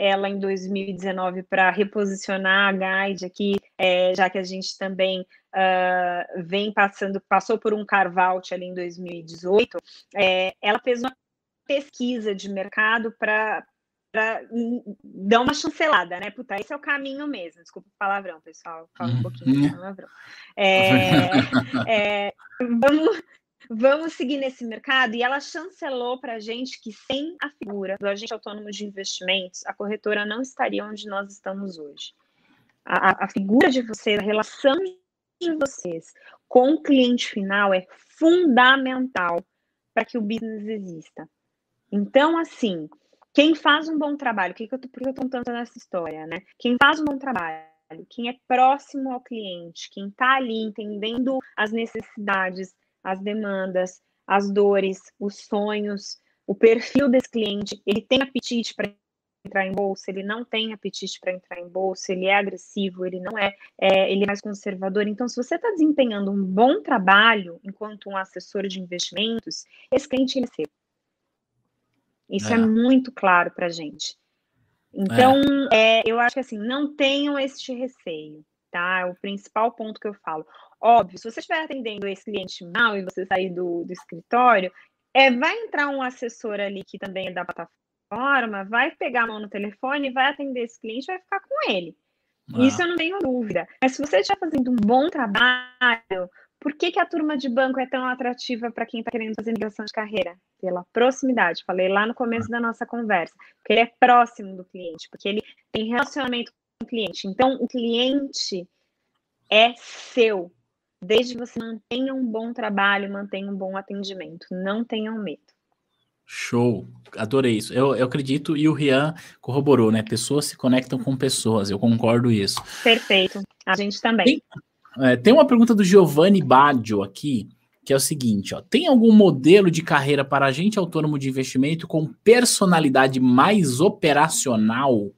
ela em 2019 para reposicionar a Guide aqui, é, já que a gente também uh, vem passando, passou por um carve-out ali em 2018, é, ela fez uma pesquisa de mercado para para dar uma chancelada, né? Puta, esse é o caminho mesmo. Desculpa o palavrão, pessoal. Fala um pouquinho de uhum. palavrão. É, é, vamos, vamos seguir nesse mercado. E ela chancelou para a gente que sem a figura do agente autônomo de investimentos, a corretora não estaria onde nós estamos hoje. A, a figura de vocês, a relação de vocês com o cliente final é fundamental para que o business exista. Então, assim, quem faz um bom trabalho, que que eu tô, por que eu estou contando nessa história, né? Quem faz um bom trabalho, quem é próximo ao cliente, quem está ali entendendo as necessidades, as demandas, as dores, os sonhos, o perfil desse cliente, ele tem apetite para entrar em bolsa, ele não tem apetite para entrar em bolsa, ele é agressivo, ele não é, é ele é mais conservador. Então, se você está desempenhando um bom trabalho enquanto um assessor de investimentos, esse cliente ele é seu. Isso é, é muito claro para a gente. Então, é. É, eu acho que assim, não tenham este receio, tá? É o principal ponto que eu falo. Óbvio, se você estiver atendendo esse cliente mal e você sair do, do escritório, é, vai entrar um assessor ali que também é da plataforma, vai pegar a mão no telefone, vai atender esse cliente, vai ficar com ele. Ah. Isso eu não tenho dúvida. Mas se você estiver fazendo um bom trabalho, por que, que a turma de banco é tão atrativa para quem está querendo fazer migração de carreira? Pela proximidade. Falei lá no começo da nossa conversa. Porque ele é próximo do cliente, porque ele tem relacionamento cliente. Então, o cliente é seu. Desde que você mantenha um bom trabalho, mantenha um bom atendimento. Não tenham medo. Show, adorei isso. Eu, eu acredito e o Rian corroborou, né? Pessoas se conectam com pessoas, eu concordo isso. Perfeito, a gente também. Tem, é, tem uma pergunta do Giovanni Baggio aqui, que é o seguinte: ó, tem algum modelo de carreira para agente autônomo de investimento com personalidade mais operacional?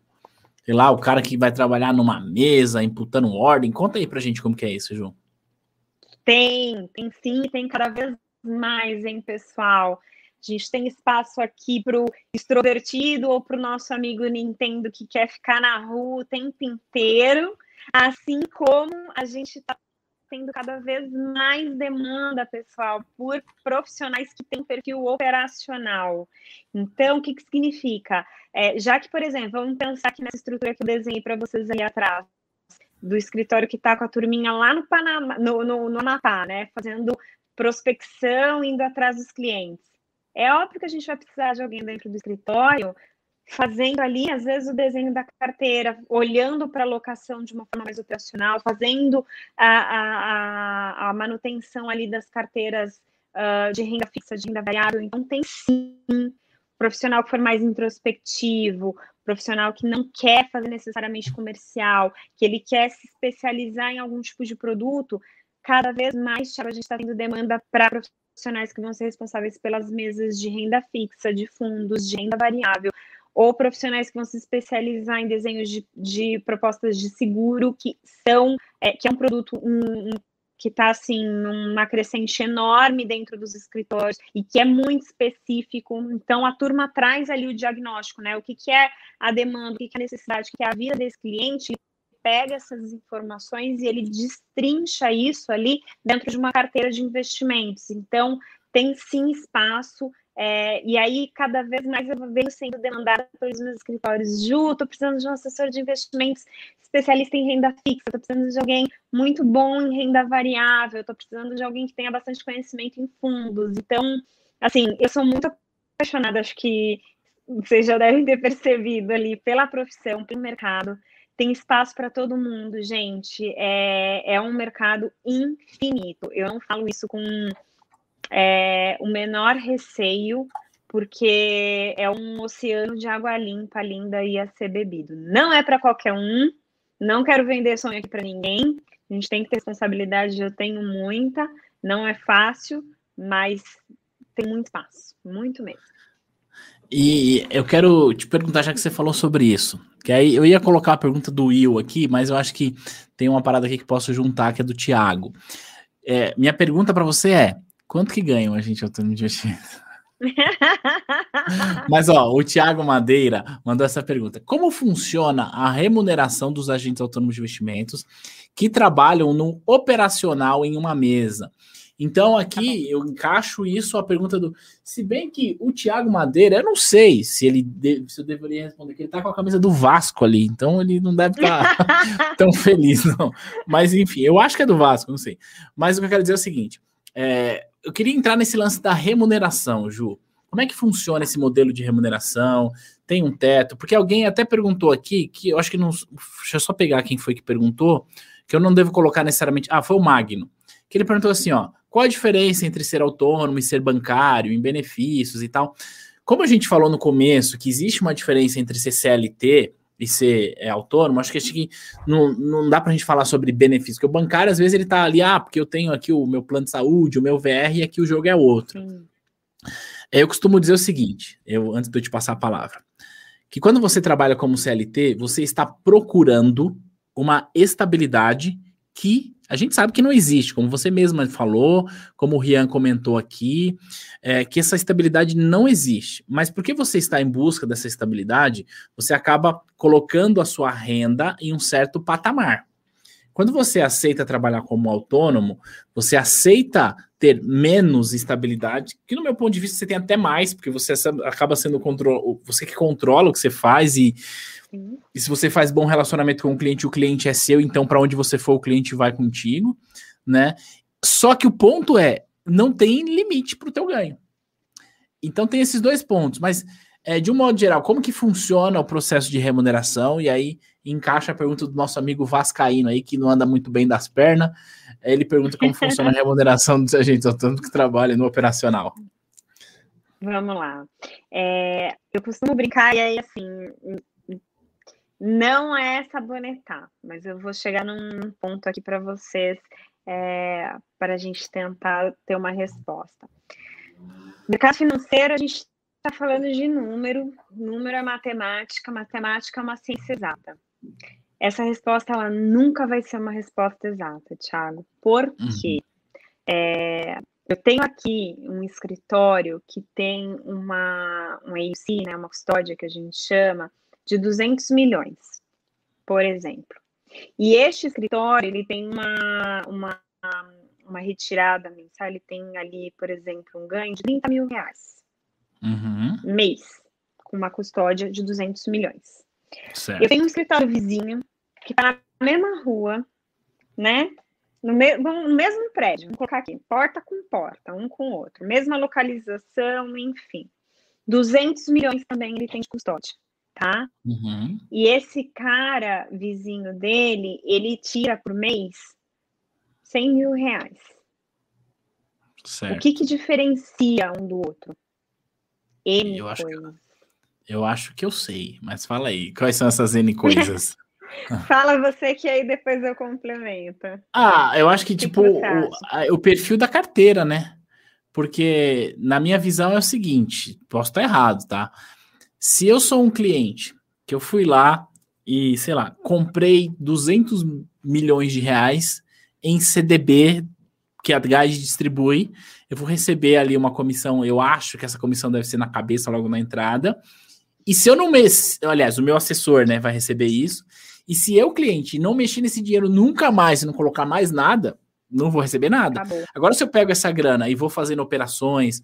Sei lá, o cara que vai trabalhar numa mesa, imputando ordem. Conta aí pra gente como que é isso, João. Tem, tem sim, tem cada vez mais, hein, pessoal. A gente tem espaço aqui para o extrovertido ou para o nosso amigo Nintendo que quer ficar na rua o tempo inteiro. Assim como a gente está tendo cada vez mais demanda, pessoal, por profissionais que têm perfil operacional. Então, o que, que significa? É, já que, por exemplo, vamos pensar aqui nessa estrutura que eu desenhei para vocês ali atrás, do escritório que está com a turminha lá no Panamá, no, no, no Amapá, né? Fazendo prospecção, indo atrás dos clientes. É óbvio que a gente vai precisar de alguém dentro do escritório fazendo ali, às vezes, o desenho da carteira, olhando para a locação de uma forma mais operacional, fazendo a, a, a manutenção ali das carteiras uh, de renda fixa, de renda variável. Então, tem sim profissional que for mais introspectivo, profissional que não quer fazer necessariamente comercial, que ele quer se especializar em algum tipo de produto, cada vez mais a gente está tendo demanda para profissionais que vão ser responsáveis pelas mesas de renda fixa, de fundos, de renda variável, ou profissionais que vão se especializar em desenhos de, de propostas de seguro, que são, é, que é um produto um, um, que está assim numa crescente enorme dentro dos escritórios e que é muito específico. Então a turma traz ali o diagnóstico, né? O que, que é a demanda, o que, que é a necessidade, o que é a vida desse cliente, pega essas informações e ele destrincha isso ali dentro de uma carteira de investimentos. Então, tem sim espaço é, e aí, cada vez mais eu venho sendo demandada pelos meus escritórios. Ju, estou precisando de um assessor de investimentos especialista em renda fixa, estou precisando de alguém muito bom em renda variável, estou precisando de alguém que tenha bastante conhecimento em fundos. Então, assim, eu sou muito apaixonada, acho que vocês já devem ter percebido ali pela profissão, pelo mercado. Tem espaço para todo mundo, gente. É, é um mercado infinito. Eu não falo isso com é, o menor receio, porque é um oceano de água limpa, linda e a ser bebido. Não é para qualquer um, não quero vender sonho aqui para ninguém. A gente tem que ter responsabilidade, eu tenho muita, não é fácil, mas tem muito espaço, muito mesmo. E eu quero te perguntar, já que você falou sobre isso, que aí eu ia colocar a pergunta do Will aqui, mas eu acho que tem uma parada aqui que posso juntar, que é do Thiago. É, minha pergunta para você é: Quanto que ganha um agente autônomo de investimento? Mas, ó, o Tiago Madeira mandou essa pergunta: Como funciona a remuneração dos agentes autônomos de investimentos que trabalham no operacional em uma mesa? Então, aqui eu encaixo isso a pergunta do. Se bem que o Tiago Madeira, eu não sei se ele de, se eu deveria responder, que ele tá com a camisa do Vasco ali, então ele não deve estar tá tão feliz, não. Mas enfim, eu acho que é do Vasco, não sei. Mas o que eu quero dizer é o seguinte: é, eu queria entrar nesse lance da remuneração, Ju. Como é que funciona esse modelo de remuneração? Tem um teto? Porque alguém até perguntou aqui, que eu acho que não. Deixa eu só pegar quem foi que perguntou, que eu não devo colocar necessariamente. Ah, foi o Magno. Que ele perguntou assim: ó, qual a diferença entre ser autônomo e ser bancário, em benefícios e tal? Como a gente falou no começo que existe uma diferença entre ser CLT e ser é, autônomo, acho que, acho que não, não dá para a gente falar sobre benefícios, porque o bancário, às vezes, ele está ali, ah, porque eu tenho aqui o meu plano de saúde, o meu VR, e aqui o jogo é outro. É, eu costumo dizer o seguinte, eu antes de eu te passar a palavra, que quando você trabalha como CLT, você está procurando uma estabilidade que a gente sabe que não existe, como você mesma falou, como o Rian comentou aqui, é, que essa estabilidade não existe. Mas porque você está em busca dessa estabilidade, você acaba colocando a sua renda em um certo patamar. Quando você aceita trabalhar como autônomo, você aceita ter menos estabilidade, que no meu ponto de vista você tem até mais, porque você acaba sendo você que controla o que você faz e e se você faz bom relacionamento com o cliente, o cliente é seu, então para onde você for, o cliente vai contigo, né? Só que o ponto é, não tem limite para o teu ganho. Então tem esses dois pontos, mas é, de um modo geral, como que funciona o processo de remuneração? E aí encaixa a pergunta do nosso amigo Vascaíno aí, que não anda muito bem das pernas. Ele pergunta como funciona a remuneração dos agentes autônomos que trabalham no operacional. Vamos lá. É, eu costumo brincar, e aí, assim, não é sabonetar, mas eu vou chegar num ponto aqui para vocês, é, para a gente tentar ter uma resposta. Mercado financeiro, a gente está falando de número, número é matemática, matemática é uma ciência exata. Essa resposta ela nunca vai ser uma resposta exata, Thiago. Por uhum. quê? Uhum. É, eu tenho aqui um escritório que tem uma, um AUC, né, uma custódia que a gente chama, de 200 milhões, por exemplo. E este escritório, ele tem uma, uma, uma retirada mensal, ele tem ali, por exemplo, um ganho de 30 mil reais uhum. mês, com uma custódia de 200 milhões. Certo. Eu tenho um escritório vizinho que está na mesma rua, né? No, me no mesmo prédio, vamos colocar aqui, porta com porta, um com o outro, mesma localização, enfim. 200 milhões também ele tem de custódia tá? Uhum. E esse cara, vizinho dele, ele tira por mês 100 mil reais. Certo. O que que diferencia um do outro? N eu acho, que, eu acho que eu sei, mas fala aí, quais são essas N coisas? Fala você que aí depois eu complemento. Ah, eu acho que, que tipo, o, a, o perfil da carteira, né? Porque na minha visão é o seguinte, posso estar errado, tá? Se eu sou um cliente que eu fui lá e, sei lá, comprei 200 milhões de reais em CDB que a Guide distribui, eu vou receber ali uma comissão, eu acho que essa comissão deve ser na cabeça logo na entrada. E se eu não me, aliás, o meu assessor, né, vai receber isso. E se eu, cliente, não mexer nesse dinheiro nunca mais e não colocar mais nada, não vou receber nada. Acabou. Agora, se eu pego essa grana e vou fazendo operações,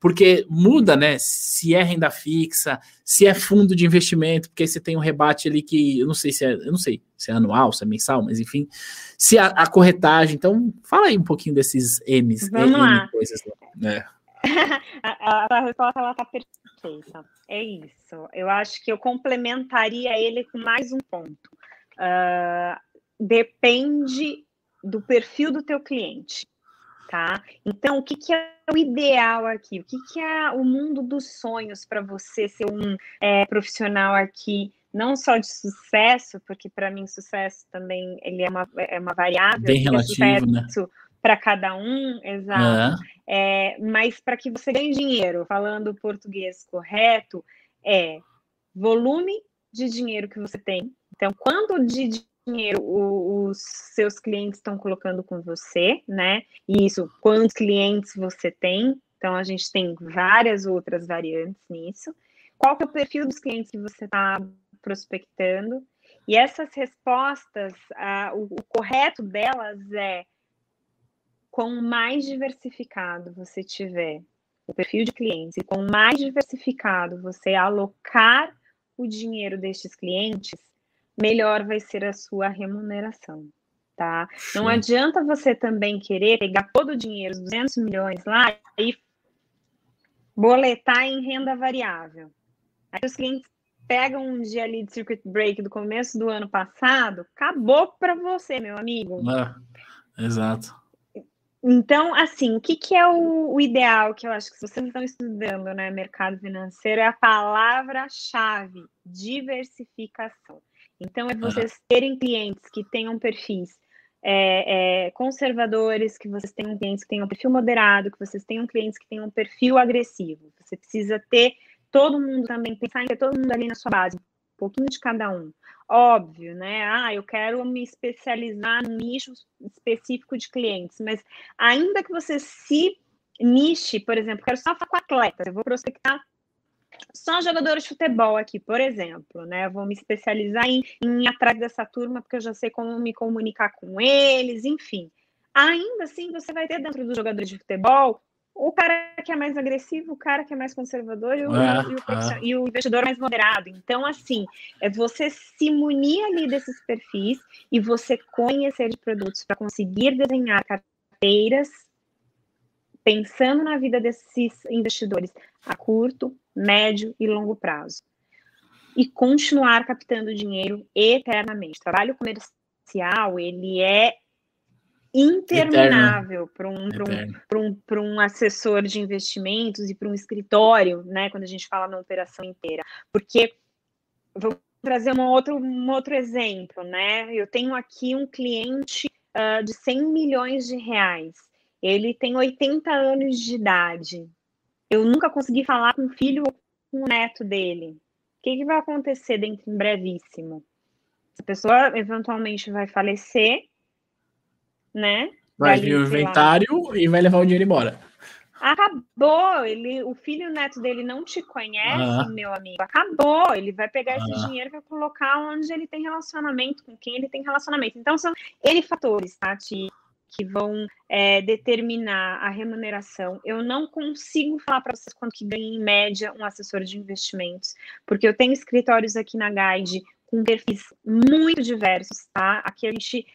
porque muda, né? Se é renda fixa, se é fundo de investimento, porque você tem um rebate ali que eu não sei se é, eu não sei se é anual, se é mensal, mas enfim, se a, a corretagem. Então, fala aí um pouquinho desses M's, Vamos M, lá. coisas, né? a, a, resposta ela tá perfeita. É isso. Eu acho que eu complementaria ele com mais um ponto. Uh, depende do perfil do teu cliente tá? Então, o que, que é o ideal aqui? O que, que é o mundo dos sonhos para você ser um é, profissional aqui? Não só de sucesso, porque para mim sucesso também ele é uma, é uma variável. Bem relativo, né? Para cada um, exato. É, mas para que você ganhe dinheiro, falando português correto, é volume de dinheiro que você tem. Então, quanto de dinheiro os seus clientes estão colocando com você, né? E isso, quantos clientes você tem, Então, a gente tem várias outras variantes nisso. Qual que é o perfil dos clientes que você está prospectando? E essas respostas, uh, o, o correto delas é quanto mais diversificado você tiver o perfil de clientes e com mais diversificado você alocar o dinheiro destes clientes, melhor vai ser a sua remuneração, tá? Sim. Não adianta você também querer pegar todo o dinheiro, os 200 milhões lá e boletar em renda variável. Aí os clientes pegam um dia ali de circuit break do começo do ano passado, acabou para você, meu amigo. É, exato. Então, assim, o que, que é o, o, ideal que eu acho que vocês estão estudando, né, mercado financeiro, é a palavra-chave, diversificação. Então, é vocês terem clientes que tenham perfis é, é, conservadores, que vocês tenham clientes que tenham um perfil moderado, que vocês tenham clientes que tenham um perfil agressivo. Você precisa ter todo mundo também, pensar em ter todo mundo ali na sua base, um pouquinho de cada um. Óbvio, né? Ah, eu quero me especializar no nicho específico de clientes, mas ainda que você se niche, por exemplo, quero só falar com atletas, eu vou prospectar só jogadores de futebol aqui, por exemplo, né? Vou me especializar em, em ir atrás dessa turma, porque eu já sei como me comunicar com eles, enfim. Ainda assim, você vai ter dentro dos jogadores de futebol o cara que é mais agressivo, o cara que é mais conservador e o, é, e, o é. e o, investidor mais moderado. Então, assim, é você se munir ali desses perfis e você conhecer de produtos para conseguir desenhar carteiras pensando na vida desses investidores a curto, médio e longo prazo. E continuar captando dinheiro eternamente. O trabalho comercial, ele é interminável para um, um, um, um assessor de investimentos e para um escritório, né? Quando a gente fala na operação inteira. Porque vou trazer um outro, um outro exemplo, né? Eu tenho aqui um cliente uh, de 100 milhões de reais. Ele tem 80 anos de idade. Eu nunca consegui falar com o filho ou com o neto dele. O que, que vai acontecer dentro em brevíssimo? Essa pessoa eventualmente vai falecer né? Vai vir o inventário lá. e vai levar o dinheiro embora. Acabou, ele, o filho e o neto dele não te conhece, meu amigo. Acabou, ele vai pegar esse dinheiro e vai colocar onde ele tem relacionamento, com quem ele tem relacionamento. Então, são N fatores, tá, Ti, que vão é, determinar a remuneração. Eu não consigo falar para vocês quanto que ganha em média um assessor de investimentos, porque eu tenho escritórios aqui na Guide com perfis muito diversos, tá? Aqui a gente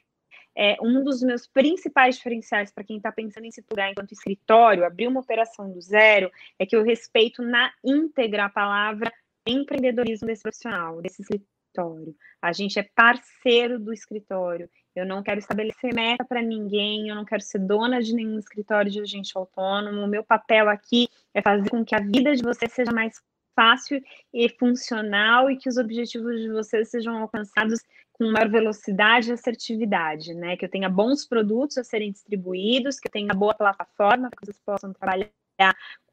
é, um dos meus principais diferenciais para quem está pensando em se plugar enquanto escritório, abrir uma operação do zero, é que eu respeito na íntegra a palavra empreendedorismo desse profissional, desse escritório. A gente é parceiro do escritório. Eu não quero estabelecer meta para ninguém, eu não quero ser dona de nenhum escritório de agente autônomo. O meu papel aqui é fazer com que a vida de você seja mais fácil e funcional e que os objetivos de vocês sejam alcançados com maior velocidade e assertividade, né? Que eu tenha bons produtos a serem distribuídos, que eu tenha boa plataforma para que vocês possam trabalhar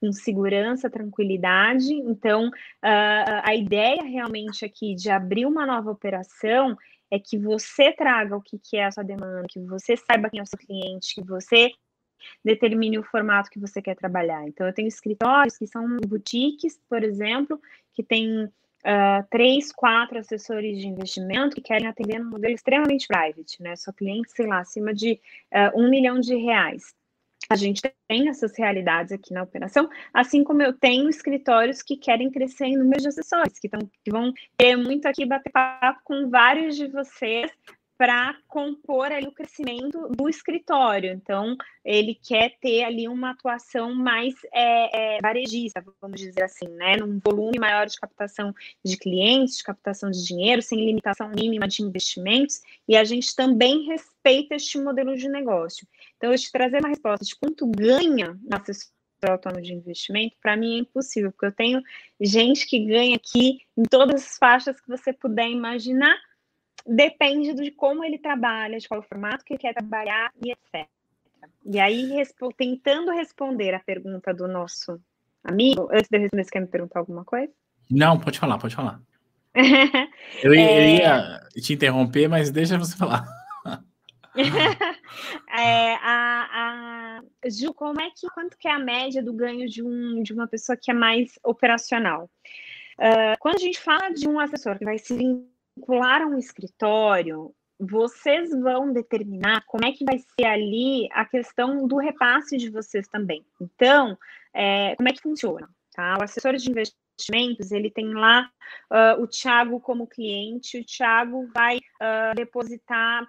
com segurança, tranquilidade. Então, uh, a ideia realmente aqui de abrir uma nova operação é que você traga o que, que é a sua demanda, que você saiba quem é o seu cliente, que você determine o formato que você quer trabalhar. Então, eu tenho escritórios que são boutiques, por exemplo, que tem uh, três, quatro assessores de investimento que querem atender um modelo extremamente private, né? Só clientes, sei lá, acima de uh, um milhão de reais. A gente tem essas realidades aqui na operação, assim como eu tenho escritórios que querem crescer em número de assessores, que, tão, que vão ter muito aqui bater papo com vários de vocês para compor ali o crescimento do escritório. Então, ele quer ter ali uma atuação mais é, é, varejista, vamos dizer assim, né? Num volume maior de captação de clientes, de captação de dinheiro, sem limitação mínima de investimentos, e a gente também respeita este modelo de negócio. Então, eu te trazer uma resposta de quanto ganha na assessoria autônomo de investimento, para mim é impossível, porque eu tenho gente que ganha aqui em todas as faixas que você puder imaginar, depende de como ele trabalha, de qual formato que ele quer trabalhar e etc. E aí, respo tentando responder a pergunta do nosso amigo, antes de eu responder, você quer me perguntar alguma coisa? Não, pode falar, pode falar. eu, é... eu, ia, te interromper, mas deixa você falar. é, a, a, Gil, como é que quanto que é a média do ganho de, um, de uma pessoa que é mais operacional? Uh, quando a gente fala de um assessor que vai se vincular a um escritório, vocês vão determinar como é que vai ser ali a questão do repasse de vocês também. Então, é, como é que funciona? Tá? O assessor de investimentos, ele tem lá uh, o Thiago como cliente, o Thiago vai uh, depositar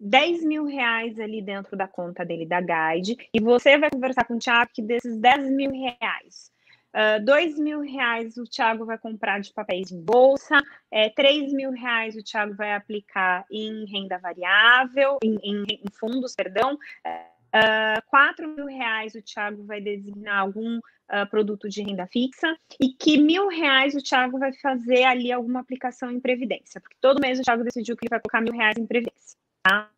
10 mil reais ali dentro da conta dele da Guide, e você vai conversar com o Thiago que desses 10 mil reais, Uh, dois mil reais o Thiago vai comprar de papéis em bolsa, é, três mil reais o Thiago vai aplicar em renda variável, em, em, em fundos, perdão, uh, quatro mil reais o Thiago vai designar algum uh, produto de renda fixa e que mil reais o Thiago vai fazer ali alguma aplicação em previdência, porque todo mês o Thiago decidiu que ele vai colocar mil reais em previdência. Tá?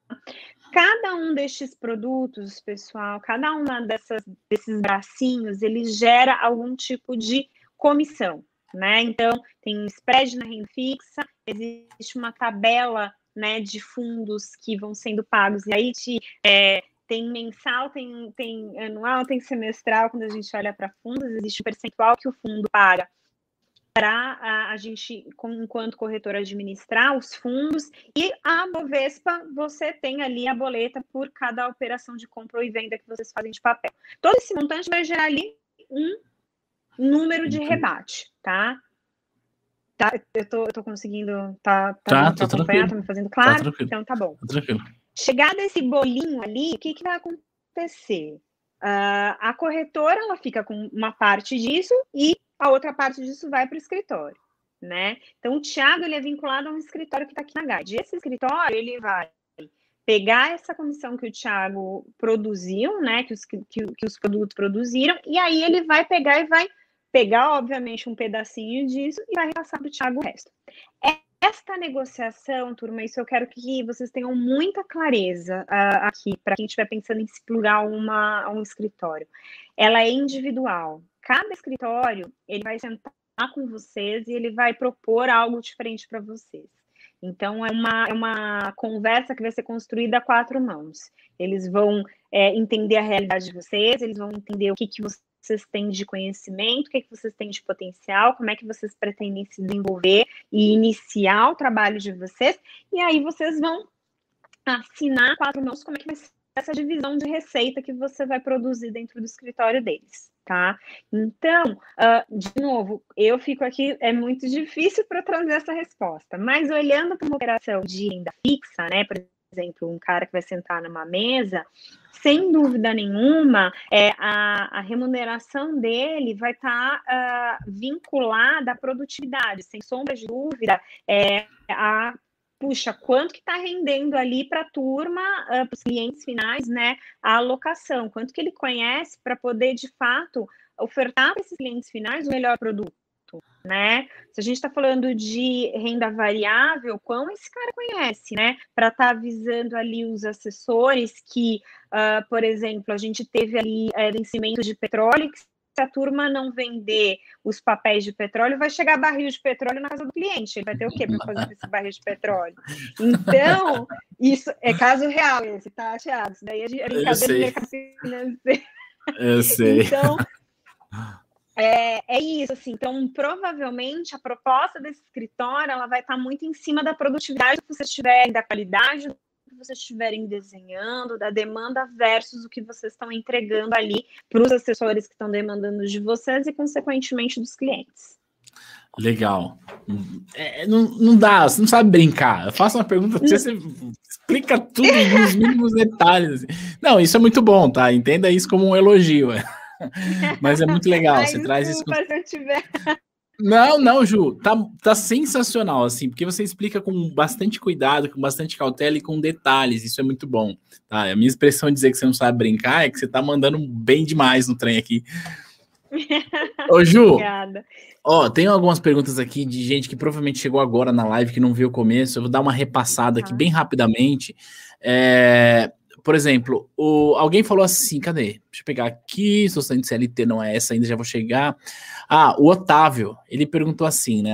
Cada um destes produtos, pessoal, cada uma dessas, desses bracinhos, ele gera algum tipo de comissão, né? Então, tem spread na renda fixa, existe uma tabela né, de fundos que vão sendo pagos, e aí te, é, tem mensal, tem, tem anual, tem semestral, quando a gente olha para fundos, existe um percentual que o fundo paga para a, a, gente, enquanto corretor, administrar os fundos, e a Bovespa, você tem ali a boleta por cada operação de compra e venda que vocês fazem de papel. Todo esse montante vai gerar ali um número de rebate, tá? Tá, eu tô, eu tô conseguindo, tá, tá, tá, tá acompanhar, tá me fazendo tá claro? Tá então tá bom. Tá tranquilo. Chegado esse bolinho ali, o que, que vai acontecer? Uh, a corretora ela fica com uma parte disso e a outra parte disso vai para o escritório, né? Então, o Thiago ele é vinculado a um escritório que está aqui na Guide. Esse escritório ele vai pegar essa comissão que o Thiago produziu, né? Que os, que, que os produtos produziram, e aí ele vai pegar e vai pegar, obviamente, um pedacinho disso e vai repassar para o Thiago o resto. Esta negociação, turma, isso eu quero que vocês tenham muita clareza uh, aqui, para quem estiver pensando em se uma, um escritório. Ela é individual, cada escritório ele vai sentar com vocês e ele vai propor algo diferente para vocês. Então, é uma, é uma conversa que vai ser construída a quatro mãos. Eles vão é, entender a realidade de vocês, eles vão entender o que, que vocês têm de conhecimento, o que, que vocês têm de potencial, como é que vocês pretendem se desenvolver e iniciar o trabalho de vocês, e aí vocês vão assinar quatro mãos como é que vai ser essa divisão de receita que você vai produzir dentro do escritório deles tá? Então, uh, de novo, eu fico aqui, é muito difícil para trazer essa resposta, mas olhando para uma operação de renda fixa, né, por exemplo, um cara que vai sentar numa mesa, sem dúvida nenhuma, é, a, a remuneração dele vai estar tá, uh, vinculada à produtividade, sem sombra de dúvida, é, a puxa, quanto que está rendendo ali para a turma, uh, para os clientes finais, né, a alocação, quanto que ele conhece para poder, de fato, ofertar para esses clientes finais o melhor produto, né? Se a gente está falando de renda variável, quão esse cara conhece, né? Para estar tá avisando ali os assessores que, uh, por exemplo, a gente teve ali uh, vencimento de petróleo que se a turma não vender os papéis de petróleo, vai chegar barril de petróleo na casa do cliente. Ele vai ter o quê para fazer esse barril de petróleo? Então, isso é caso real esse, tá, Thiago? Isso daí é, é brincadeira de mercado financeiro. Eu sei. Então, é, é, isso, assim. Então, provavelmente, a proposta desse escritório, ela vai estar muito em cima da produtividade que vocês tiverem, da qualidade que vocês estiverem desenhando, da demanda versus o que vocês estão entregando ali para os assessores que estão demandando de vocês e, consequentemente, dos clientes. Legal. É, não, não dá, você não sabe brincar. Eu faço uma pergunta você, você explica tudo nos mínimos detalhes. Não, isso é muito bom, tá? Entenda isso como um elogio. Mas é muito legal. Ai, você desculpa, traz isso. Se eu tiver. Não, não, Ju, tá, tá sensacional, assim, porque você explica com bastante cuidado, com bastante cautela e com detalhes, isso é muito bom, tá? A minha expressão de dizer que você não sabe brincar é que você tá mandando bem demais no trem aqui. Ô, Ju, Obrigada. ó, tem algumas perguntas aqui de gente que provavelmente chegou agora na live, que não viu o começo, eu vou dar uma repassada aqui ah. bem rapidamente. É, por exemplo, o, alguém falou assim, cadê? Deixa eu pegar aqui, de CLT, não é essa ainda, já vou chegar. Ah, o Otávio, ele perguntou assim, né?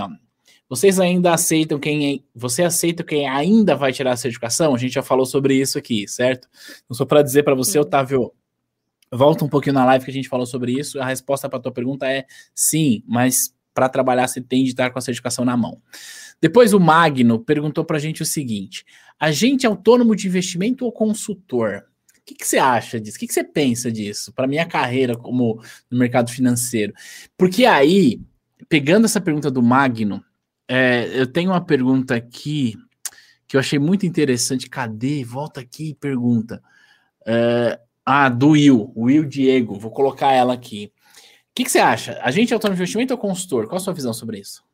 Vocês ainda aceitam quem. Você aceita quem ainda vai tirar a certificação? A gente já falou sobre isso aqui, certo? Não só para dizer para você, Otávio, Volta um pouquinho na live que a gente falou sobre isso. A resposta para a tua pergunta é sim, mas para trabalhar você tem de estar com a certificação na mão. Depois o Magno perguntou para a gente o seguinte: agente autônomo de investimento ou consultor? O que, que você acha disso? O que, que você pensa disso para minha carreira como no mercado financeiro? Porque aí, pegando essa pergunta do Magno, é, eu tenho uma pergunta aqui que eu achei muito interessante. Cadê? Volta aqui e pergunta. É, ah, do Will, Will Diego. Vou colocar ela aqui. O que, que você acha? Agente autônomo de investimento ou consultor? Qual a sua visão sobre isso?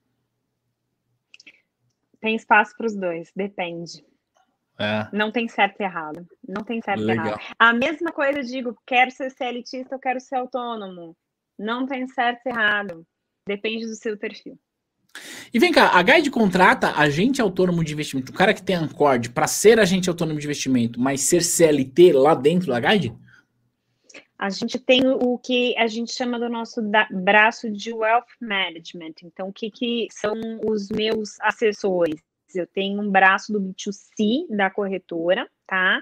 Tem espaço para os dois, depende. É. Não tem certo e errado. Não tem certo Legal. e errado. A mesma coisa eu digo, quero ser CLTista, eu quero ser autônomo. Não tem certo e errado. Depende do seu perfil. E vem cá, a Guide contrata agente autônomo de investimento, o cara que tem Ancord, para ser agente autônomo de investimento, mas ser CLT lá dentro da Guide? A gente tem o que a gente chama do nosso braço de Wealth Management. Então, o que, que são os meus assessores? Eu tenho um braço do B2C da corretora, tá?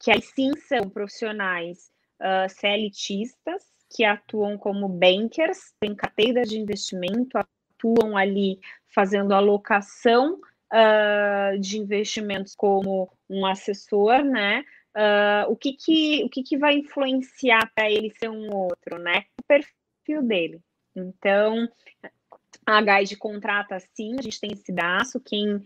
Que aí sim são profissionais uh, CLTistas que atuam como bankers, têm carteiras de investimento, atuam ali fazendo alocação uh, de investimentos como um assessor, né? Uh, o que que, o que, que vai influenciar para ele ser um outro, né? O perfil dele. Então, a Guide contrata sim, a gente tem esse braço. Quem uh,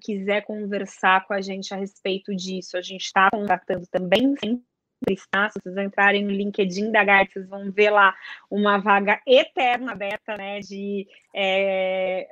quiser conversar com a gente a respeito disso, a gente está contratando também, sempre está. Se vocês entrarem no LinkedIn da Guide, vocês vão ver lá uma vaga eterna aberta, né, de é,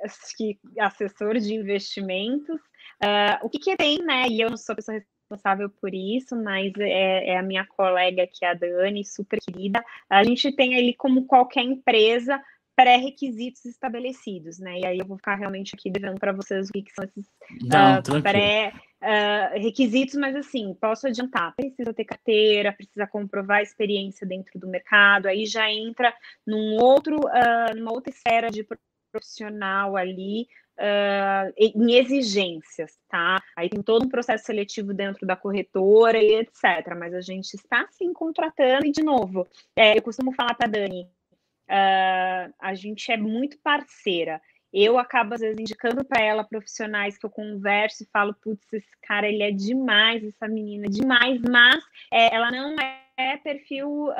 assessor de investimentos. Uh, o que, que tem, né? E eu não sou pessoa responsável por isso, mas é, é, a minha colega que é a Dani, super querida. A gente tem ali, como qualquer empresa, pré-requisitos estabelecidos, né? E aí eu vou ficar realmente aqui devendo para vocês o que, que são esses uh, pré-requisitos, uh, mas assim, posso adiantar, precisa ter carteira, precisa comprovar experiência dentro do mercado, aí já entra num outro, uh, numa outra esfera de profissional ali, uh, em exigências, tá? Aí tem todo um processo seletivo dentro da corretora e etc. Mas a gente está sim contratando, e de novo, é, eu costumo falar para Dani, uh, a gente é muito parceira. Eu acabo, às vezes, indicando para ela profissionais que eu converso e falo, putz, esse cara, ele é demais, essa menina é demais, mas é, ela não é é perfil uh,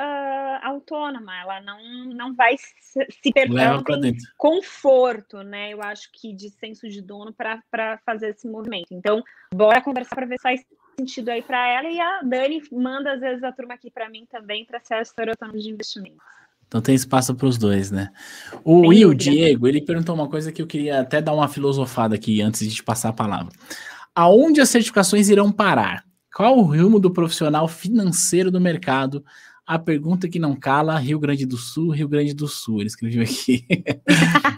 autônoma, ela não, não vai se, se perder conforto, né? Eu acho que de senso de dono para fazer esse movimento. Então, bora conversar para ver se faz sentido aí para ela e a Dani manda às vezes a turma aqui para mim também para ser assessora autônoma de investimentos. Então tem espaço para os dois, né? O Will dúvida. Diego, ele perguntou uma coisa que eu queria até dar uma filosofada aqui antes de te passar a palavra. Aonde as certificações irão parar? Qual o rumo do profissional financeiro do mercado? A pergunta que não cala, Rio Grande do Sul, Rio Grande do Sul. Ele escreveu aqui.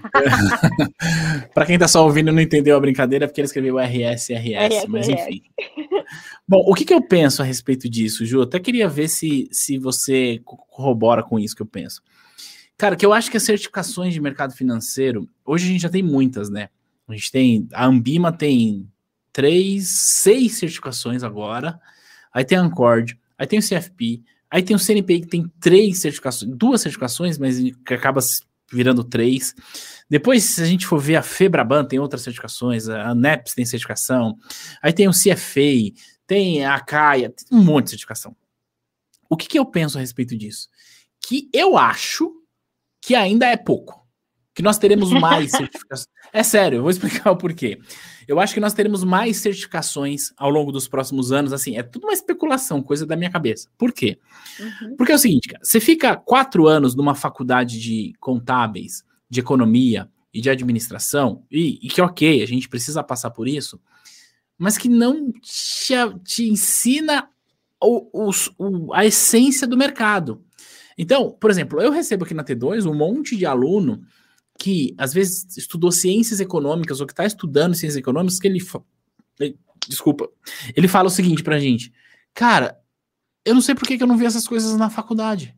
Para quem está só ouvindo e não entendeu a brincadeira, é porque ele escreveu RS, RS, mas enfim. Bom, o que, que, eu penso a respeito disso, Ju? Até queria ver se, se você corrobora com isso que eu penso. Cara, que eu acho que as certificações de mercado financeiro, hoje a gente já tem muitas, né? A gente tem, a Ambima tem três, seis certificações agora. Aí tem a Ancord, aí tem o CFP, aí tem o CNPI que tem três certificações, duas certificações, mas que acaba virando três. Depois, se a gente for ver a Febraban, tem outras certificações, a NEPS tem certificação, aí tem o CFA, tem a CAIA, tem um monte de certificação. O que, que eu penso a respeito disso? Que eu acho que ainda é pouco. Que nós teremos mais certificações. É sério, eu vou explicar o porquê. Eu acho que nós teremos mais certificações ao longo dos próximos anos. Assim, é tudo uma especulação, coisa da minha cabeça. Por quê? Uhum. Porque é o seguinte, cara, você fica quatro anos numa faculdade de contábeis, de economia e de administração, e, e que ok, a gente precisa passar por isso, mas que não te, te ensina o, o, a essência do mercado. Então, por exemplo, eu recebo aqui na T2 um monte de aluno que às vezes estudou ciências econômicas ou que está estudando ciências econômicas, que ele, ele, desculpa, ele fala o seguinte pra gente, cara, eu não sei por que, que eu não vi essas coisas na faculdade.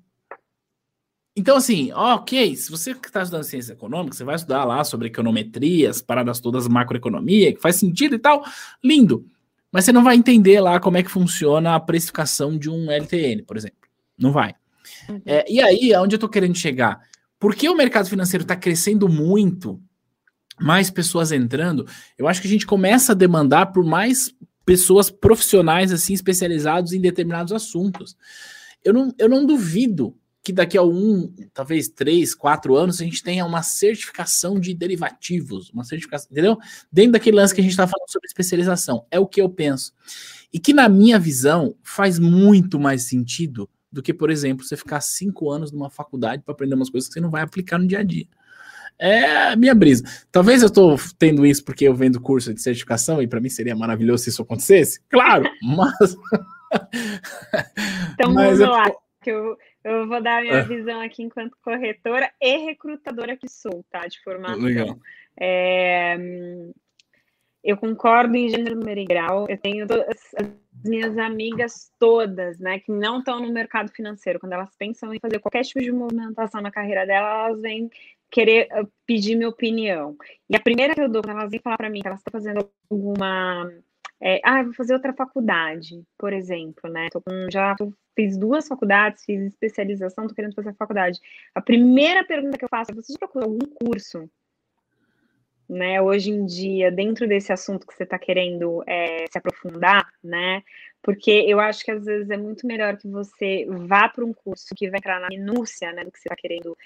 Então, assim, ok, se você está estudando ciências econômicas, você vai estudar lá sobre econometria, as paradas todas macroeconomia, que faz sentido e tal, lindo. Mas você não vai entender lá como é que funciona a precificação de um LTN, por exemplo. Não vai. Uhum. É, e aí, aonde eu tô querendo chegar? Porque o mercado financeiro está crescendo muito, mais pessoas entrando, eu acho que a gente começa a demandar por mais pessoas profissionais assim especializados em determinados assuntos. Eu não, eu não duvido que daqui a um, talvez três, quatro anos, a gente tenha uma certificação de derivativos, uma certificação, entendeu? Dentro daquele lance que a gente está falando sobre especialização. É o que eu penso. E que, na minha visão, faz muito mais sentido do que, por exemplo, você ficar cinco anos numa faculdade para aprender umas coisas que você não vai aplicar no dia a dia. É a minha brisa. Talvez eu estou tendo isso porque eu vendo curso de certificação e para mim seria maravilhoso se isso acontecesse. Claro, mas. então mas vamos lá, que eu, eu vou dar a minha é. visão aqui enquanto corretora e recrutadora que sou, tá? De formação. Legal. É, eu concordo em gênero, número e grau. Eu tenho as minhas amigas todas, né, que não estão no mercado financeiro, quando elas pensam em fazer qualquer tipo de movimentação na carreira dela, elas vêm querer uh, pedir minha opinião. E a primeira que eu dou, elas vêm falar para mim que elas estão fazendo alguma é, ah, vou fazer outra faculdade, por exemplo, né? Tô com, já fiz duas faculdades, fiz especialização, tô querendo fazer faculdade. A primeira pergunta que eu faço é: você já procurou algum curso, né? Hoje em dia, dentro desse assunto que você está querendo é, se aprofundar, né? Porque eu acho que às vezes é muito melhor que você vá para um curso que vai entrar na minúcia, né, do que você está querendo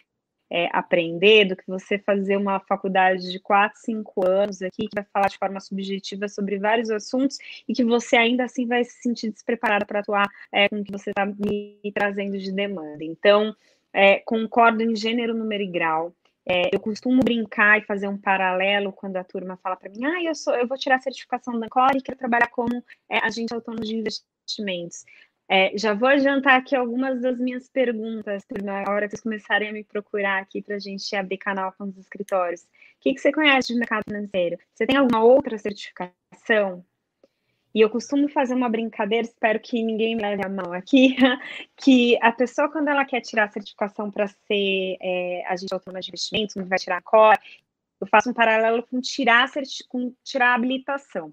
é, aprender do que você fazer uma faculdade de quatro, cinco anos aqui, que vai falar de forma subjetiva sobre vários assuntos e que você ainda assim vai se sentir despreparada para atuar é, com o que você está me trazendo de demanda. Então, concordo em gênero, número e grau. É, eu costumo brincar e fazer um paralelo quando a turma fala para mim, ah, eu, sou, eu vou tirar a certificação da Core e quero trabalhar como é, agente autônomo de investimentos. É, já vou adiantar aqui algumas das minhas perguntas, na hora que vocês começarem a me procurar aqui para a gente abrir canal com os escritórios. O que, que você conhece de mercado financeiro? Você tem alguma outra certificação? E eu costumo fazer uma brincadeira, espero que ninguém me leve a mão aqui, que a pessoa, quando ela quer tirar a certificação para ser é, agente autônomo de investimentos, não vai tirar a COR, eu faço um paralelo com tirar, com tirar a habilitação.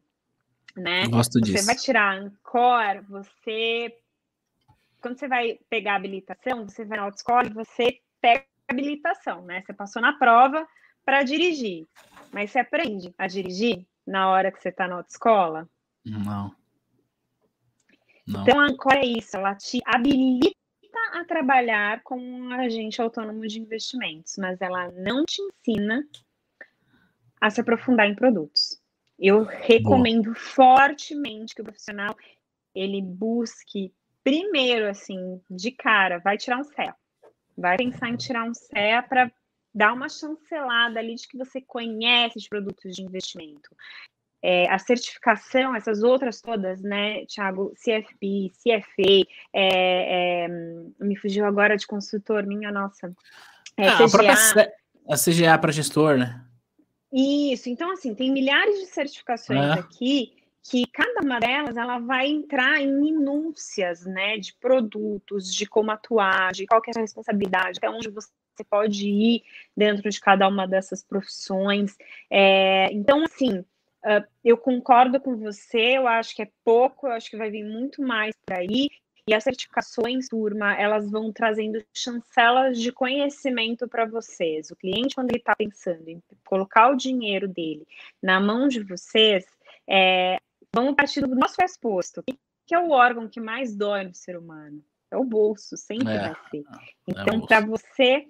Né? Gosto disso. Você vai tirar a COR, você quando você vai pegar a habilitação, você vai na autoescola e você pega a habilitação, né? Você passou na prova para dirigir, mas você aprende a dirigir na hora que você está na autoescola? Não. Não. Então, a Ancor é isso, ela te habilita a trabalhar como um agente autônomo de investimentos, mas ela não te ensina a se aprofundar em produtos. Eu recomendo Boa. fortemente que o profissional ele busque primeiro, assim, de cara, vai tirar um CEA. Vai pensar em tirar um CEA para dar uma chancelada ali de que você conhece de produtos de investimento. É, a certificação, essas outras todas, né, Thiago, CFP, CFA, é, é, me fugiu agora de consultor, minha nossa. É, ah, CGA. A, a CGA para gestor, né? Isso, então assim, tem milhares de certificações é. aqui que cada uma delas ela vai entrar em minúcias, né, de produtos, de como atuar, de qual é a responsabilidade, até onde você pode ir dentro de cada uma dessas profissões. É, então, assim, uh, eu concordo com você, eu acho que é pouco, eu acho que vai vir muito mais por aí. E as certificações, turma, elas vão trazendo chancelas de conhecimento para vocês. O cliente, quando ele está pensando em colocar o dinheiro dele na mão de vocês, é, Vamos partir do nosso pressuposto. O que é o órgão que mais dói no ser humano? É o bolso, sempre é, vai ser. É então, é para você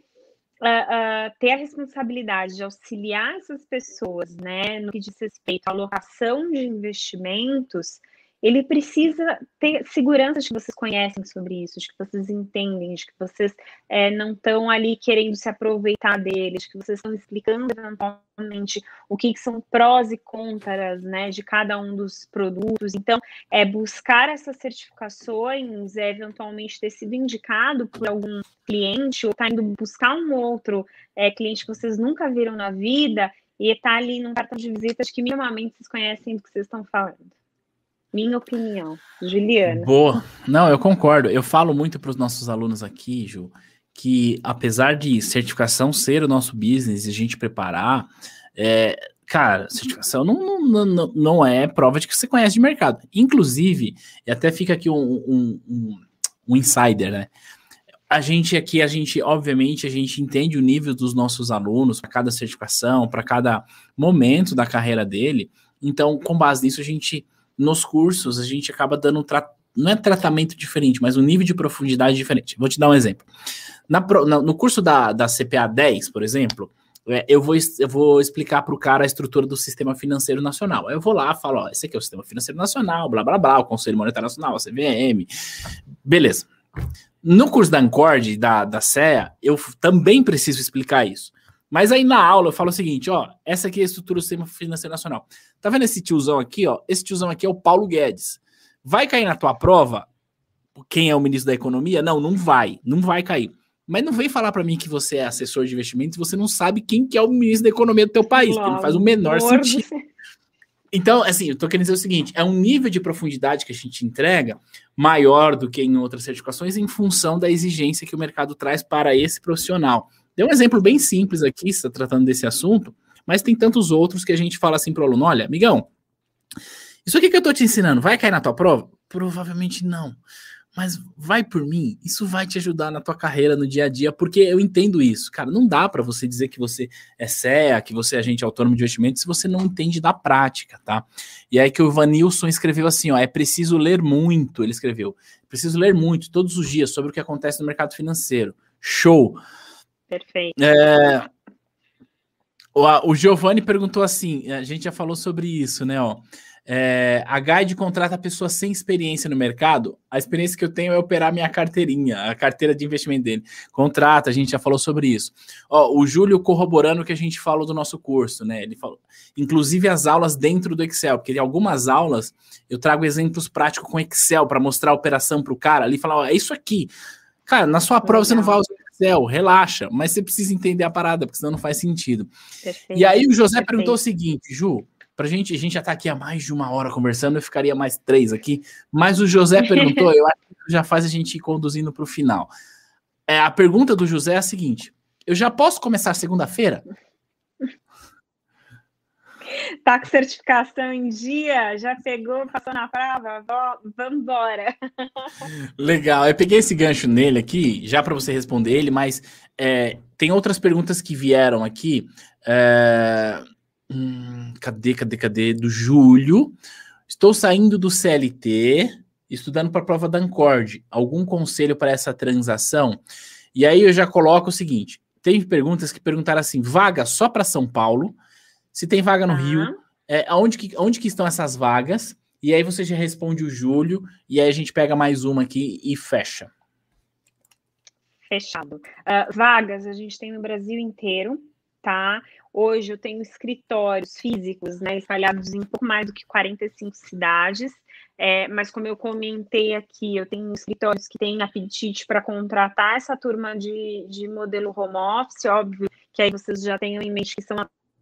uh, uh, ter a responsabilidade de auxiliar essas pessoas, né, no que diz respeito à alocação de investimentos, ele precisa ter segurança de que vocês conhecem sobre isso, de que vocês entendem, de que vocês é, não estão ali querendo se aproveitar deles, de que vocês estão explicando eventualmente o que, que, são prós e contras né, de cada um dos produtos. Então, é buscar essas certificações, é, eventualmente ter sido indicado por algum cliente, ou está indo buscar um outro é, cliente que vocês nunca viram na vida, e está ali num cartão de visitas que minimamente vocês conhecem do que vocês estão falando. Minha opinião. Juliana. Boa. Não, eu concordo. Eu falo muito para os nossos alunos aqui, Ju, que apesar de certificação ser o nosso business e a gente preparar, é, cara, certificação não, não, não, não é prova de que você conhece de mercado. Inclusive, e até fica aqui um, um, um, um insider, né? a gente aqui, a gente, obviamente, a gente entende o nível dos nossos alunos para cada certificação, para cada momento da carreira dele. Então, com base nisso, a gente, nos cursos, a gente acaba dando um não é tratamento diferente, mas um nível de profundidade diferente. Vou te dar um exemplo. Na, no curso da, da CPA 10, por exemplo, é, eu, vou, eu vou explicar para o cara a estrutura do sistema financeiro nacional. Aí eu vou lá, falo, ó, esse aqui é o sistema financeiro nacional, blá blá blá, o Conselho Monetário Nacional, a CVM. Beleza. No curso da Ancord, da, da CEA, eu também preciso explicar isso. Mas aí na aula eu falo o seguinte, ó, essa aqui é a estrutura do sistema financeiro nacional. Tá vendo esse tiozão aqui, ó? Esse tiozão aqui é o Paulo Guedes. Vai cair na tua prova quem é o ministro da economia? Não, não vai, não vai cair. Mas não vem falar para mim que você é assessor de investimentos e você não sabe quem que é o ministro da economia do teu país, porque não faz o menor sentido. Então, assim, eu tô querendo dizer o seguinte: é um nível de profundidade que a gente entrega maior do que em outras certificações em função da exigência que o mercado traz para esse profissional. Deu um exemplo bem simples aqui, está tratando desse assunto, mas tem tantos outros que a gente fala assim para o aluno: olha, amigão, isso aqui que eu tô te ensinando vai cair na tua prova? Provavelmente não mas vai por mim, isso vai te ajudar na tua carreira no dia a dia, porque eu entendo isso, cara, não dá para você dizer que você é CEA, que você é agente autônomo de investimento se você não entende da prática, tá? E aí que o Vanilson escreveu assim, ó, é preciso ler muito, ele escreveu, preciso ler muito todos os dias sobre o que acontece no mercado financeiro. Show. Perfeito. É, o, o Giovanni perguntou assim, a gente já falou sobre isso, né, ó, é, a Guide contrata pessoas sem experiência no mercado. A experiência que eu tenho é operar minha carteirinha, a carteira de investimento dele. Contrata, a gente já falou sobre isso. Ó, o Júlio corroborando o que a gente falou do nosso curso, né? Ele falou, inclusive as aulas dentro do Excel, porque em algumas aulas eu trago exemplos práticos com Excel para mostrar a operação para o cara ali e falar: ó, é isso aqui. Cara, na sua prova você não vai usar Excel, relaxa, mas você precisa entender a parada, porque senão não faz sentido. Perfeito, e aí o José perfeito. perguntou o seguinte, Ju, Pra gente, a gente já tá aqui há mais de uma hora conversando, eu ficaria mais três aqui, mas o José perguntou, eu acho que já faz a gente ir conduzindo para o final. É, a pergunta do José é a seguinte: eu já posso começar segunda-feira? Tá com certificação em dia? Já pegou, passou na prova? Vamos embora. Legal, eu peguei esse gancho nele aqui, já para você responder ele, mas é, tem outras perguntas que vieram aqui. É, Hum, cadê, cadê, cadê? Do Júlio. Estou saindo do CLT, estudando para a prova da Ancord. Algum conselho para essa transação? E aí eu já coloco o seguinte: tem perguntas que perguntaram assim: vaga só para São Paulo? Se tem vaga no Rio, é, aonde, que, onde que estão essas vagas? E aí você já responde o Júlio, e aí a gente pega mais uma aqui e fecha. Fechado. Uh, vagas a gente tem no Brasil inteiro, tá? Hoje eu tenho escritórios físicos, né, espalhados em pouco mais do que 45 cidades, é, mas como eu comentei aqui, eu tenho escritórios que têm apetite para contratar essa turma de, de modelo home office, óbvio que aí vocês já tenham em mente que são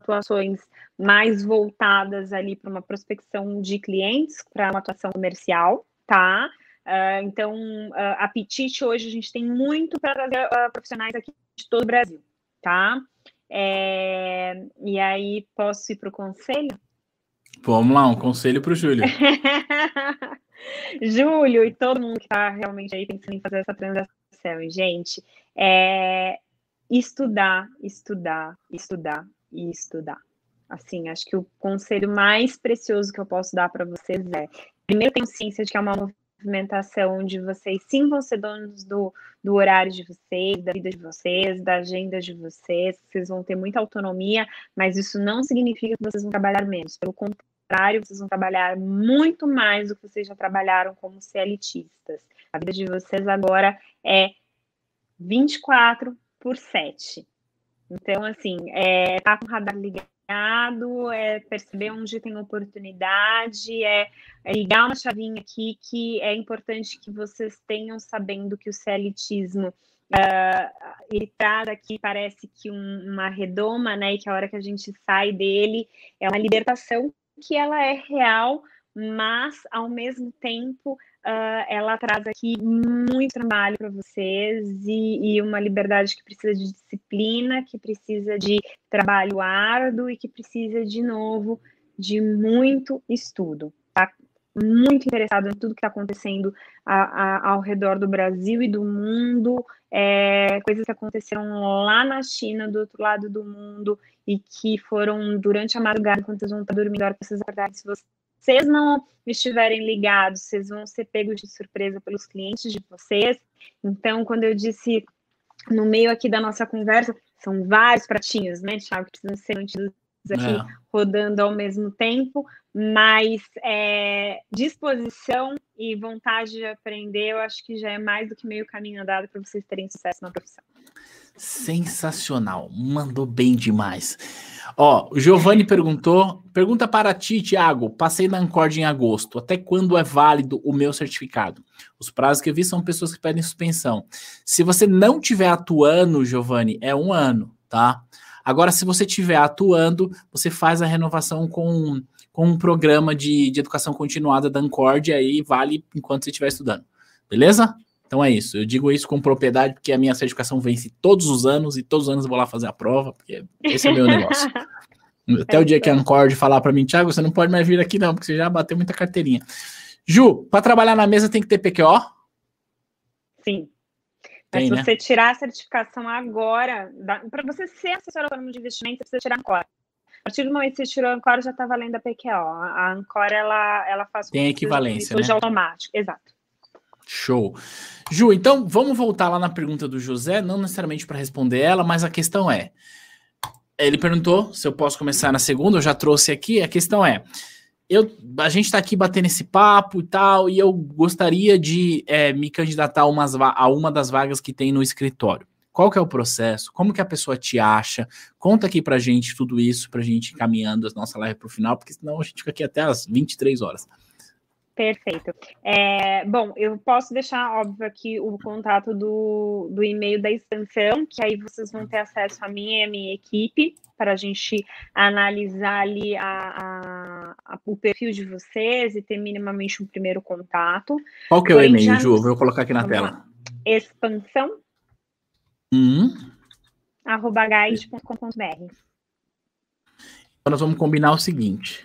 atuações mais voltadas ali para uma prospecção de clientes, para uma atuação comercial, tá? Uh, então, uh, apetite hoje a gente tem muito para trazer uh, profissionais aqui de todo o Brasil, tá? É, e aí, posso ir para o conselho? Vamos lá, um conselho para o Júlio. Júlio e todo mundo que está realmente aí pensando em fazer essa transação, gente, é estudar, estudar, estudar e estudar. Assim, acho que o conselho mais precioso que eu posso dar para vocês é: primeiro, tenham ciência de que é uma movimentação onde vocês sim vão ser donos do, do horário de vocês, da vida de vocês, da agenda de vocês, vocês vão ter muita autonomia, mas isso não significa que vocês vão trabalhar menos. Pelo contrário, vocês vão trabalhar muito mais do que vocês já trabalharam como CLTistas. A vida de vocês agora é 24 por 7. Então, assim, é, tá com o radar ligado é perceber onde tem oportunidade, é, é, ligar uma chavinha aqui que é importante que vocês tenham sabendo que o celitismo uh, ele traz aqui, parece que um, uma redoma, né? E que a hora que a gente sai dele é uma libertação que ela é real, mas ao mesmo tempo uh, ela traz aqui muito trabalho para vocês e, e, uma liberdade que precisa de disciplina, que precisa de trabalho árduo e que precisa, de novo, de muito estudo. Tá? muito interessado em tudo que está acontecendo a, a, ao redor do Brasil e do mundo, é, coisas que aconteceram lá na China, do outro lado do mundo, e que foram durante a madrugada, enquanto vocês vão estar dormindo, a hora que vocês acordarem, se vocês não estiverem ligados, vocês vão ser pegos de surpresa pelos clientes de vocês. Então, quando eu disse no meio aqui da nossa conversa, são vários pratinhos, né, Thiago, que precisam ser mantidos aqui é. rodando ao mesmo tempo, mas é, disposição e vontade de aprender, eu acho que já é mais do que meio caminho andado para vocês terem sucesso na profissão. Sensacional, mandou bem demais. Ó, o Giovanni perguntou, pergunta para ti, Tiago, passei na Ancord em agosto, até quando é válido o meu certificado? Os prazos que eu vi são pessoas que pedem suspensão. Se você não tiver atuando, Giovanni, é um ano, tá? Agora, se você estiver atuando, você faz a renovação com, com um programa de, de educação continuada da Ancord, aí vale enquanto você estiver estudando. Beleza? Então é isso. Eu digo isso com propriedade porque a minha certificação vence todos os anos e todos os anos eu vou lá fazer a prova, porque esse é o meu negócio. Até o dia que a Ancord falar para mim, Thiago, você não pode mais vir aqui não, porque você já bateu muita carteirinha. Ju, para trabalhar na mesa tem que ter PQO? Sim. Tem, Mas se né? você tirar a certificação agora, para você ser assessor autônomo de investimento, você precisa tirar Ancora. A partir do momento que você tirou a Ancora, já está valendo a PQO. A Ancora, ela, ela faz... Tem equivalência, né? automático, exato. Show. Ju, então vamos voltar lá na pergunta do José, não necessariamente para responder ela, mas a questão é: ele perguntou se eu posso começar na segunda, eu já trouxe aqui. A questão é: eu, a gente está aqui batendo esse papo e tal, e eu gostaria de é, me candidatar a, umas, a uma das vagas que tem no escritório. Qual que é o processo? Como que a pessoa te acha? Conta aqui pra gente tudo isso, pra gente ir caminhando a nossa live pro final, porque senão a gente fica aqui até as 23 horas. Perfeito. É, bom, eu posso deixar, óbvio, aqui o contato do, do e-mail da extensão, que aí vocês vão ter acesso a mim e a minha equipe, para a gente analisar ali a, a, a, o perfil de vocês e ter minimamente um primeiro contato. Qual que é o e-mail, Ju? Vou colocar aqui na Vamos tela. Lá. Expansão. Uhum. arroba guide.com.br. Então nós vamos combinar o seguinte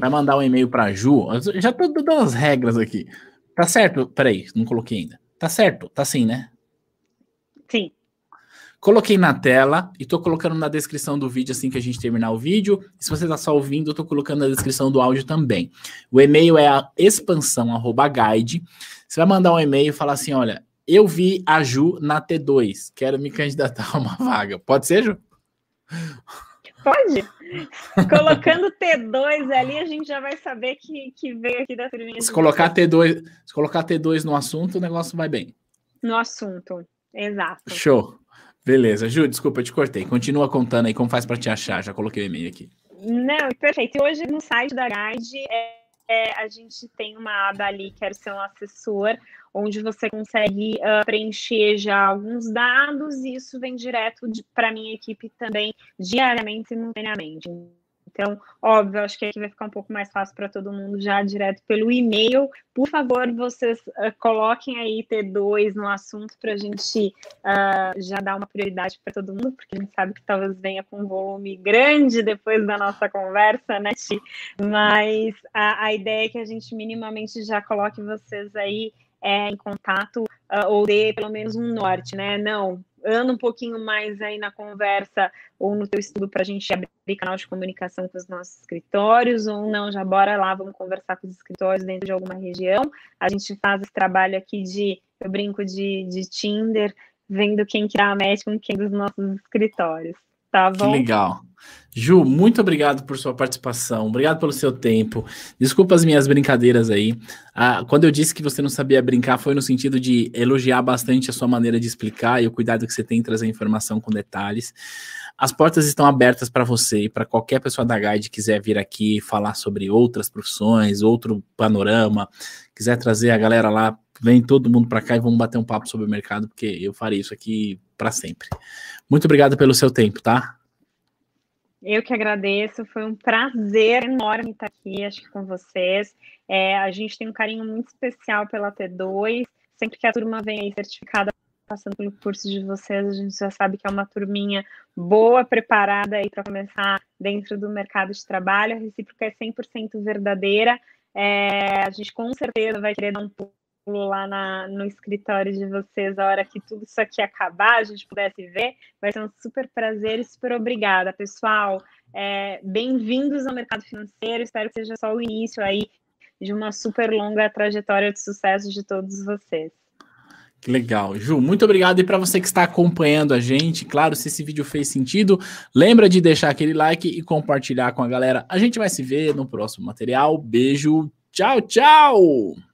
vai mandar um e-mail para Ju. Já tô dando as regras aqui. Tá certo? Peraí, não coloquei ainda. Tá certo? Tá sim, né? Sim. Coloquei na tela e tô colocando na descrição do vídeo assim que a gente terminar o vídeo. E se você tá só ouvindo, eu tô colocando na descrição do áudio também. O e-mail é a expansão@guide. Você vai mandar um e-mail e falar assim, olha, eu vi a Ju na T2, quero me candidatar a uma vaga. Pode ser, Ju? Pode. Colocando T2 ali, a gente já vai saber que, que veio aqui da turminha. Se colocar, T2, se colocar T2 no assunto, o negócio vai bem. No assunto, exato. Show. Beleza. Ju, desculpa, eu te cortei. Continua contando aí como faz para te achar. Já coloquei o e-mail aqui. Não, perfeito. E hoje no site da Guide é, é, a gente tem uma aba ali, quero ser um assessor, onde você consegue uh, preencher já alguns dados e isso vem direto para a minha equipe também, diariamente, simultaneamente. Então, óbvio, acho que aqui vai ficar um pouco mais fácil para todo mundo já direto pelo e-mail. Por favor, vocês uh, coloquem aí T2 no assunto para a gente uh, já dar uma prioridade para todo mundo, porque a gente sabe que talvez venha com um volume grande depois da nossa conversa, né, Ti? Mas a, a ideia é que a gente minimamente já coloque vocês aí é, em contato uh, ou dê pelo menos um norte, né? Não, anda um pouquinho mais aí na conversa ou no teu estudo para a gente abrir canal de comunicação com os nossos escritórios, ou não, já bora lá, vamos conversar com os escritórios dentro de alguma região. A gente faz esse trabalho aqui de, eu brinco de, de Tinder, vendo quem que a match com quem dos nossos escritórios. Tá bom? Que legal. Ju, muito obrigado por sua participação, obrigado pelo seu tempo. Desculpa as minhas brincadeiras aí. Ah, quando eu disse que você não sabia brincar, foi no sentido de elogiar bastante a sua maneira de explicar e o cuidado que você tem em trazer informação com detalhes. As portas estão abertas para você e para qualquer pessoa da Guide que quiser vir aqui falar sobre outras profissões, outro panorama, quiser trazer a galera lá, vem todo mundo para cá e vamos bater um papo sobre o mercado, porque eu farei isso aqui para sempre. Muito obrigado pelo seu tempo, tá? Eu que agradeço, foi um prazer enorme estar aqui, acho que com vocês. É, a gente tem um carinho muito especial pela T2. Sempre que a turma vem aí certificada passando pelo curso de vocês, a gente já sabe que é uma turminha boa, preparada aí para começar dentro do mercado de trabalho. A recíproca é 100% verdadeira. É, a gente com certeza vai querer dar um pulo lá na, no escritório de vocês a hora que tudo isso aqui acabar, a gente pudesse ver. Vai ser um super prazer e super obrigada, pessoal. É, Bem-vindos ao mercado financeiro. Espero que seja só o início aí de uma super longa trajetória de sucesso de todos vocês. Que legal. Ju, muito obrigado. E para você que está acompanhando a gente, claro, se esse vídeo fez sentido, lembra de deixar aquele like e compartilhar com a galera. A gente vai se ver no próximo material. Beijo. Tchau, tchau.